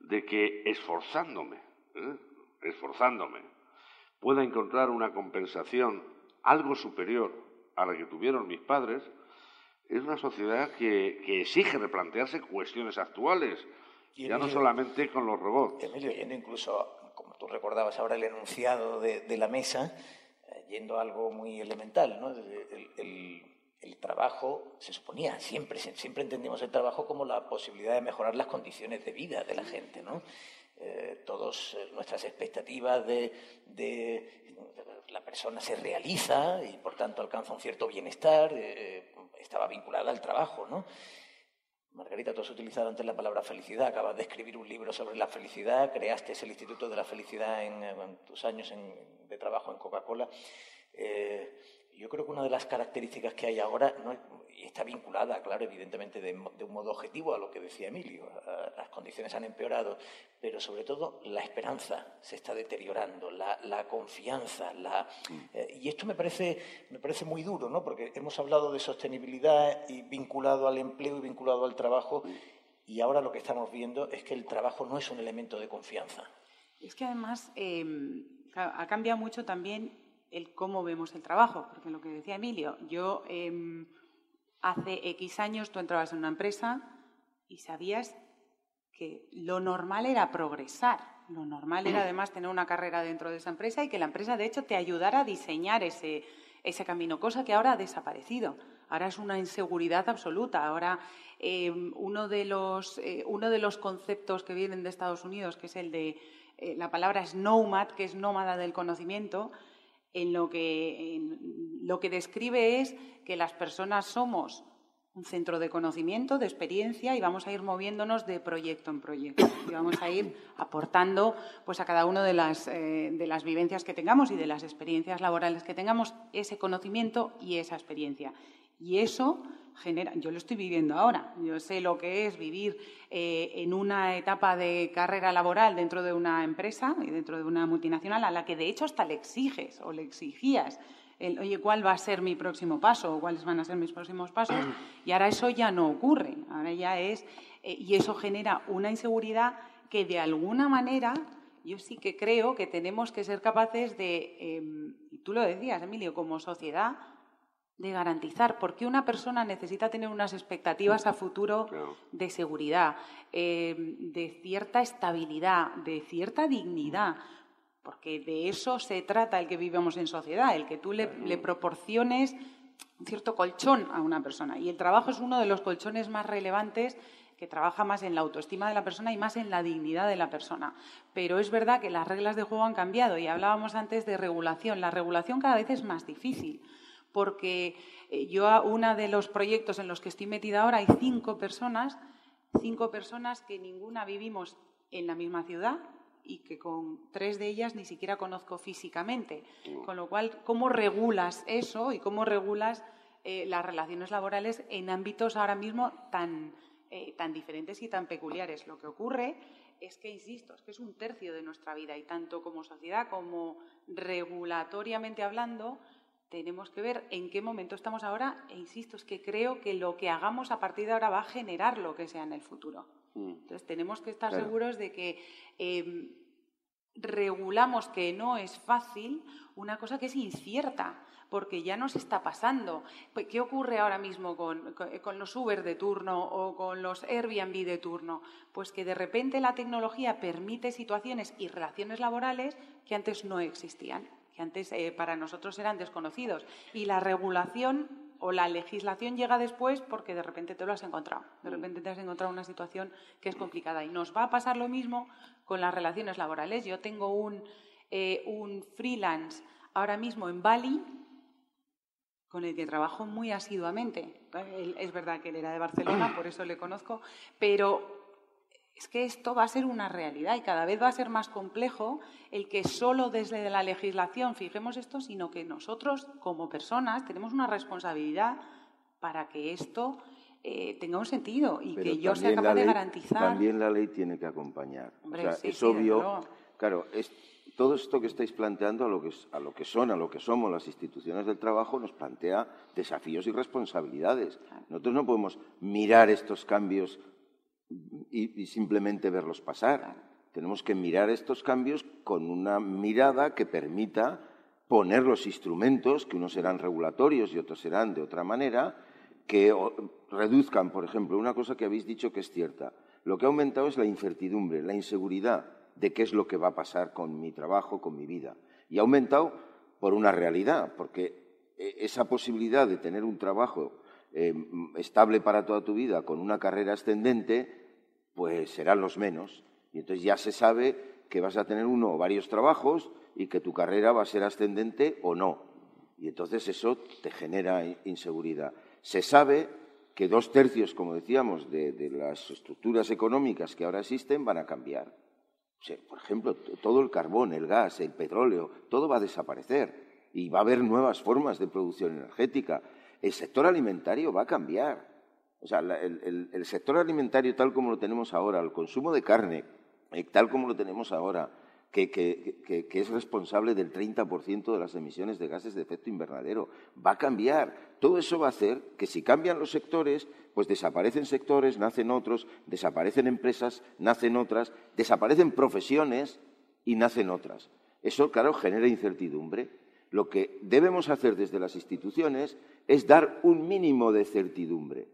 de que esforzándome, ¿eh? esforzándome, pueda encontrar una compensación algo superior a la que tuvieron mis padres, es una sociedad que, exige replantearse cuestiones actuales, ya no solamente con los robots. Emilio, yendo incluso, como tú recordabas ahora, el enunciado de, la mesa, eh, yendo a algo muy elemental, ¿no? el, trabajo se suponía, siempre, siempre entendimos el trabajo como la posibilidad de mejorar las condiciones de vida de la gente, ¿no? Eh, todas eh, nuestras expectativas de, la persona se realiza y por tanto alcanza un cierto bienestar, eh, estaba vinculada al trabajo, ¿no? Margarita, tú has utilizado antes la palabra felicidad, acabas de escribir un libro sobre la felicidad, creaste el Instituto de la Felicidad en, tus años de trabajo en Coca-Cola. Yo creo que una de las características que hay ahora, no, y está vinculada, claro, evidentemente de, un modo objetivo a lo que decía Emilio. Las condiciones han empeorado, pero sobre todo la esperanza se está deteriorando, la, confianza. La, eh, y esto me parece, me parece muy duro, ¿no? porque hemos hablado de sostenibilidad y vinculado al empleo y vinculado al trabajo, y ahora lo que estamos viendo es que el trabajo no es un elemento de confianza. Es que además em, ha cambiado mucho también el cómo vemos el trabajo, porque lo que decía Emilio, yo em, hace X años tú entrabas en una empresa y sabías que lo normal era progresar. Lo normal era además tener una carrera dentro de esa empresa y que la empresa de hecho te ayudara a diseñar ese, ese camino, cosa que ahora ha desaparecido. Ahora es una inseguridad absoluta. Ahora em, uno, de los, eh, uno de los conceptos que vienen de Estados Unidos, que es el de eh, la palabra es nomad, que es nómada del conocimiento, en lo que, lo que describe es que las personas somos un centro de conocimiento, de experiencia y vamos a ir moviéndonos de proyecto en proyecto y vamos a ir aportando pues a cada una de las, eh, de las vivencias que tengamos y de las experiencias laborales que tengamos ese conocimiento y esa experiencia. Y eso genera, yo lo estoy viviendo ahora, yo sé lo que es vivir eh, en una etapa de carrera laboral dentro de una empresa y dentro de una multinacional a la que de hecho hasta le exiges o le exigías el, oye, ¿cuál va a ser mi próximo paso o cuáles van a ser mis próximos pasos? Y ahora eso ya no ocurre, ahora ya es, eh, y eso genera una inseguridad que de alguna manera yo sí que creo que tenemos que ser capaces de, em, tú lo decías, Emilio, como sociedad, de garantizar, porque una persona necesita tener unas expectativas a futuro de seguridad, em, de cierta estabilidad, de cierta dignidad, porque de eso se trata el que vivamos en sociedad, el que tú le, le proporciones un cierto colchón a una persona. Y el trabajo es uno de los colchones más relevantes que trabaja más en la autoestima de la persona y más en la dignidad de la persona. Pero es verdad que las reglas de juego han cambiado y hablábamos antes de regulación. La regulación cada vez es más difícil porque eh, yo, uno de los proyectos en los que estoy metida ahora, hay cinco personas, cinco personas que ninguna vivimos en la misma ciudad y que con tres de ellas ni siquiera conozco físicamente. Con lo cual, ¿cómo regulas eso y cómo regulas eh, las relaciones laborales en ámbitos ahora mismo tan eh, tan diferentes y tan peculiares. Lo que ocurre es que, insisto, es que es un tercio de nuestra vida y tanto como sociedad como regulatoriamente hablando, tenemos que ver en qué momento estamos ahora e insisto, es que creo que lo que hagamos a partir de ahora va a generar lo que sea en el futuro. Mm. Entonces tenemos que estar seguros de que em, regulamos que no es fácil una cosa que es incierta porque ya nos está pasando. Pues, ¿Qué ocurre ahora mismo con, los Uber de turno o con los Airbnb de turno? Pues que de repente la tecnología permite situaciones y relaciones laborales que antes no existían, que antes eh, para nosotros eran desconocidos. Y la regulación o la legislación llega después porque de repente te lo has encontrado. De repente te has encontrado una situación que es complicada. Y nos va a pasar lo mismo con las relaciones laborales. Yo tengo un, eh, un freelance ahora mismo en Bali con el que trabajo muy asiduamente. es verdad que él era de Barcelona, por eso le conozco, pero es que esto va a ser una realidad y cada vez va a ser más complejo el que solo desde la legislación fijemos esto, sino que nosotros como personas tenemos una responsabilidad para que esto eh, tenga un sentido y que yo sea capaz de garantizar. También la ley tiene que acompañar. es obvio. Claro, es, todo esto que estáis planteando a lo que, a lo que son, a lo que somos las instituciones del trabajo, nos plantea desafíos y responsabilidades. Nosotros no podemos mirar estos cambios y, simplemente verlos pasar. Tenemos que mirar estos cambios con una mirada que permita poner los instrumentos, que unos serán regulatorios y otros serán de otra manera, que reduzcan, por ejemplo, una cosa que habéis dicho que es cierta. Lo que ha aumentado es la incertidumbre, la inseguridad de qué es lo que va a pasar con mi trabajo, con mi vida. Y ha aumentado por una realidad, porque eh, esa posibilidad de tener un trabajo eh, estable para toda tu vida con una carrera ascendente, pues serán los menos. Y entonces ya se sabe que vas a tener uno o varios trabajos y que tu carrera va a ser ascendente o no. Y entonces eso te genera inseguridad. Se sabe que dos tercios, como decíamos, de las estructuras económicas que ahora existen van a cambiar por ejemplo, todo el carbón, el gas, el petróleo, todo va a desaparecer y va a haber nuevas formas de producción energética. El sector alimentario va a cambiar. O sea, el, sector alimentario tal como lo tenemos ahora, el consumo de carne, eh, tal como lo tenemos ahora, que, es responsable del 30% de las emisiones de gases de efecto invernadero. Va a cambiar. Todo eso va a hacer que si cambian los sectores, pues desaparecen sectores, nacen otros, desaparecen empresas, nacen otras, desaparecen profesiones y nacen otras. Eso, claro, genera incertidumbre. Lo que debemos hacer desde las instituciones es dar un mínimo de certidumbre.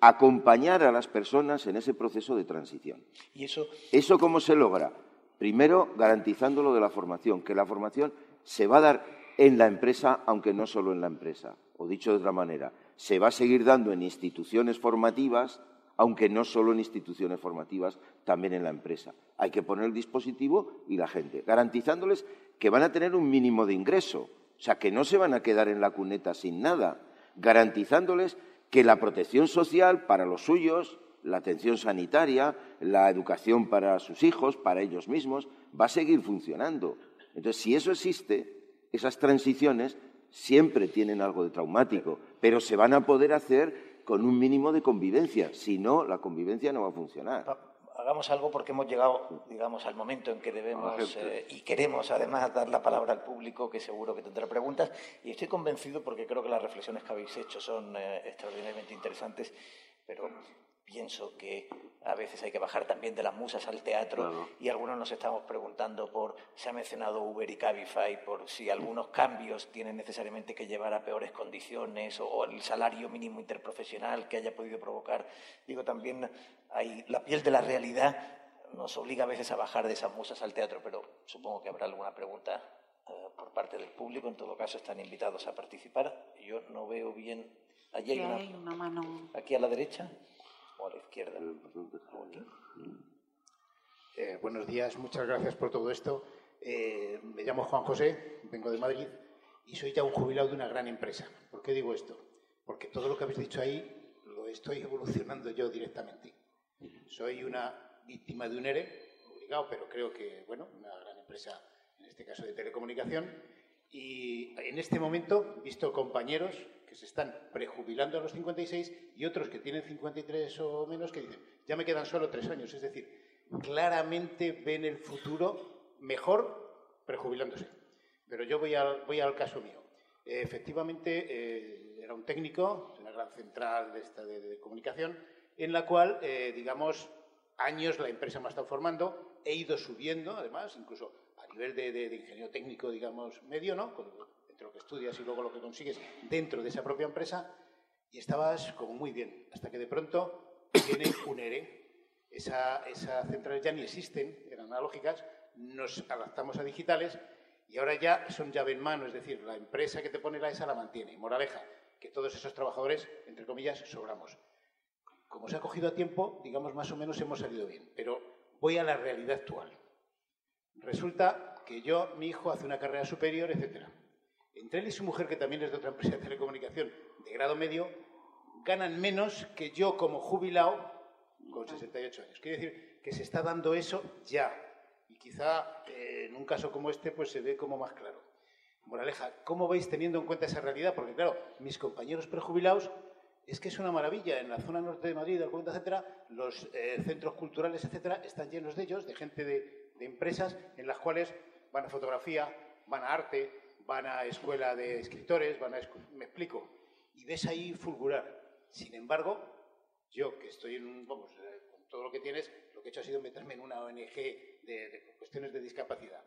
Acompañar a las personas en ese proceso de transición. ¿Y eso? ¿Eso cómo se logra? Primero, garantizando lo de la formación, que la formación se va a dar en la empresa, aunque no solo en la empresa. O dicho de otra manera, se va a seguir dando en instituciones formativas, aunque no solo en instituciones formativas, también en la empresa. Hay que poner el dispositivo y la gente, garantizándoles que van a tener un mínimo de ingreso, o sea, que no se van a quedar en la cuneta sin nada, garantizándoles que la protección social para los suyos la atención sanitaria, la educación para sus hijos, para ellos mismos, va a seguir funcionando. Entonces, si eso existe, esas transiciones siempre tienen algo de traumático, pero se van a poder hacer con un mínimo de convivencia. Si no, la convivencia no va a funcionar hagamos algo porque hemos llegado, digamos, al momento en que debemos eh, y queremos además dar la palabra al público, que seguro que tendrá preguntas. Y estoy convencido porque creo que las reflexiones que habéis hecho son eh, extraordinariamente interesantes, pero pienso que a veces hay que bajar también de las musas al teatro y algunos nos estamos preguntando por, se ha mencionado Uber y Cabify, por si algunos cambios tienen necesariamente que llevar a peores condiciones o, el salario mínimo interprofesional que haya podido provocar. Digo, también hay la piel de la realidad nos obliga a veces a bajar de esas musas al teatro, pero supongo que habrá alguna pregunta eh, por parte del público. En todo caso, están invitados a participar. Yo no veo bien. Allí hay, una mano. Aquí a la derecha a la izquierda. Eh, buenos días, muchas gracias por todo esto. Eh, me llamo Juan José, vengo de Madrid y soy ya un jubilado de una gran empresa. ¿Por qué digo esto? Porque todo lo que habéis dicho ahí lo estoy evolucionando yo directamente. Soy una víctima de un ERE, obligado, pero creo que, bueno, una gran empresa, en este caso de telecomunicación, y en este momento, visto compañeros que se están prejubilando a los 56 y otros que tienen 53 o menos que dicen, ya me quedan solo tres años. Es decir, claramente ven el futuro mejor prejubilándose. Pero yo voy al, caso mío. efectivamente, eh, era un técnico de una gran central de, esta de, comunicación en la cual, eh, digamos, años la empresa me ha estado formando, he ido subiendo, además, incluso a nivel de ingeniero técnico, digamos, medio, ¿no? Lo que estudias y luego lo que consigues dentro de esa propia empresa, y estabas como muy bien, hasta que de pronto viene un ERE. Esa, esas centrales ya ni existen, eran analógicas, nos adaptamos a digitales y ahora ya son llave en mano, es decir, la empresa que te pone la ESA la mantiene. Moraleja, que todos esos trabajadores, entre comillas, sobramos. Como se ha cogido a tiempo, digamos, más o menos hemos salido bien. Pero voy a la realidad actual. Resulta que yo, mi hijo, hace una carrera superior, etcétera. Entre él y su mujer, que también es de otra empresa de telecomunicación de grado medio, ganan menos que yo como jubilado con 68 años. Quiere decir que se está dando eso ya. Y quizá eh, en un caso como este pues se ve como más claro. Moraleja, ¿cómo veis teniendo en cuenta esa realidad? Porque claro, mis compañeros prejubilados es que es una maravilla. En la zona norte de Madrid, Alcobendas, etcétera, los eh, centros culturales, etcétera, están llenos de ellos, de gente de, de empresas en las cuales van a fotografía, van a arte, van a escuela de escritores, van a... Me explico. Y ves ahí fulgurar. Sin embargo, yo que estoy en vamos, eh, con todo lo que tienes, lo que he hecho ha sido meterme en una ONG de, cuestiones de discapacidad.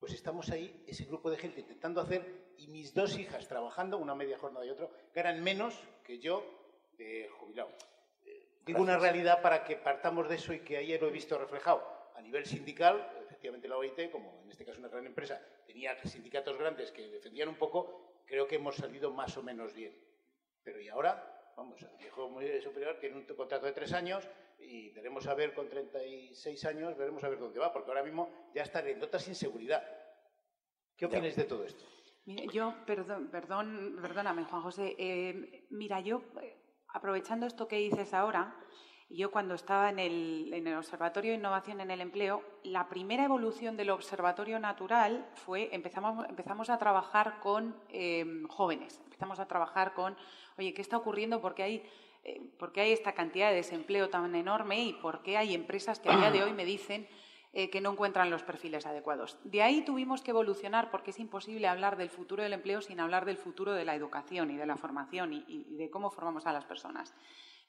Pues estamos ahí, ese grupo de gente intentando hacer, y mis dos hijas trabajando, una media jornada y otra, ganan menos que yo de jubilado. Digo una realidad para que partamos de eso y que ayer lo he visto reflejado. A nivel sindical, efectivamente la OIT, como en este caso una gran empresa, tenía sindicatos grandes que defendían un poco, creo que hemos salido más o menos bien. Pero y ahora, vamos, el viejo muy superior tiene un contrato de tres años y veremos a ver con 36 años, veremos a ver dónde va, porque ahora mismo ya está en notas inseguridad. ¿Qué opinas de todo esto? yo, perdón, perdón, perdóname, Juan José. Eh, mira, yo, eh, aprovechando esto que dices ahora, yo cuando estaba en el, Observatorio de Innovación en el Empleo, la primera evolución del Observatorio Natural fue, empezamos, empezamos a trabajar con em, jóvenes, empezamos a trabajar con, oye, ¿qué está ocurriendo? ¿Por qué hay, eh, hay esta cantidad de desempleo tan enorme y por qué hay empresas que a día de hoy me dicen eh, que no encuentran los perfiles adecuados? De ahí tuvimos que evolucionar porque es imposible hablar del futuro del empleo sin hablar del futuro de la educación y de la formación y de cómo formamos a las personas.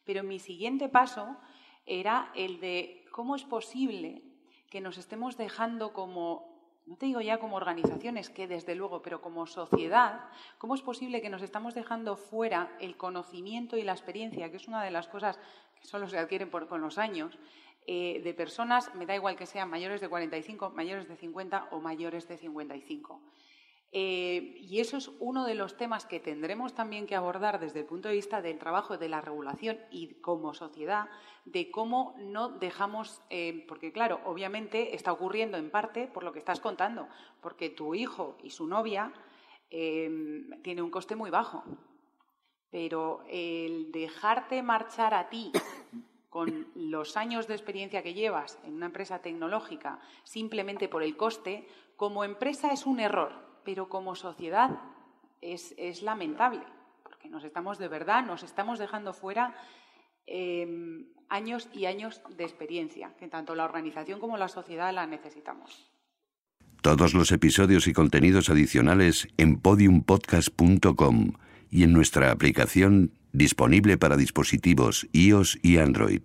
Pero mi siguiente paso era el de cómo es posible que nos estemos dejando como, no te digo ya como organizaciones, que desde luego, pero como sociedad, cómo es posible que nos estamos dejando fuera el conocimiento y la experiencia, que es una de las cosas que solo se adquieren con los años, eh, de personas, me da igual que sean mayores de 45, mayores de 50 o mayores de 55. Eh, y eso es uno de los temas que tendremos también que abordar desde el punto de vista del trabajo de la regulación y como sociedad, de cómo no dejamos, eh, porque claro, obviamente está ocurriendo en parte por lo que estás contando, porque tu hijo y su novia eh, tiene un coste muy bajo, pero el dejarte marchar a ti con los años de experiencia que llevas en una empresa tecnológica simplemente por el coste, como empresa es un error pero como sociedad es, lamentable, porque que nos estamos de verdad, nos estamos dejando fuera em, años y años de experiencia, que tanto la organización como la sociedad la necesitamos. Todos los episodios y contenidos adicionales en podiumpodcast.com y en nuestra aplicación disponible para dispositivos iOS y Android.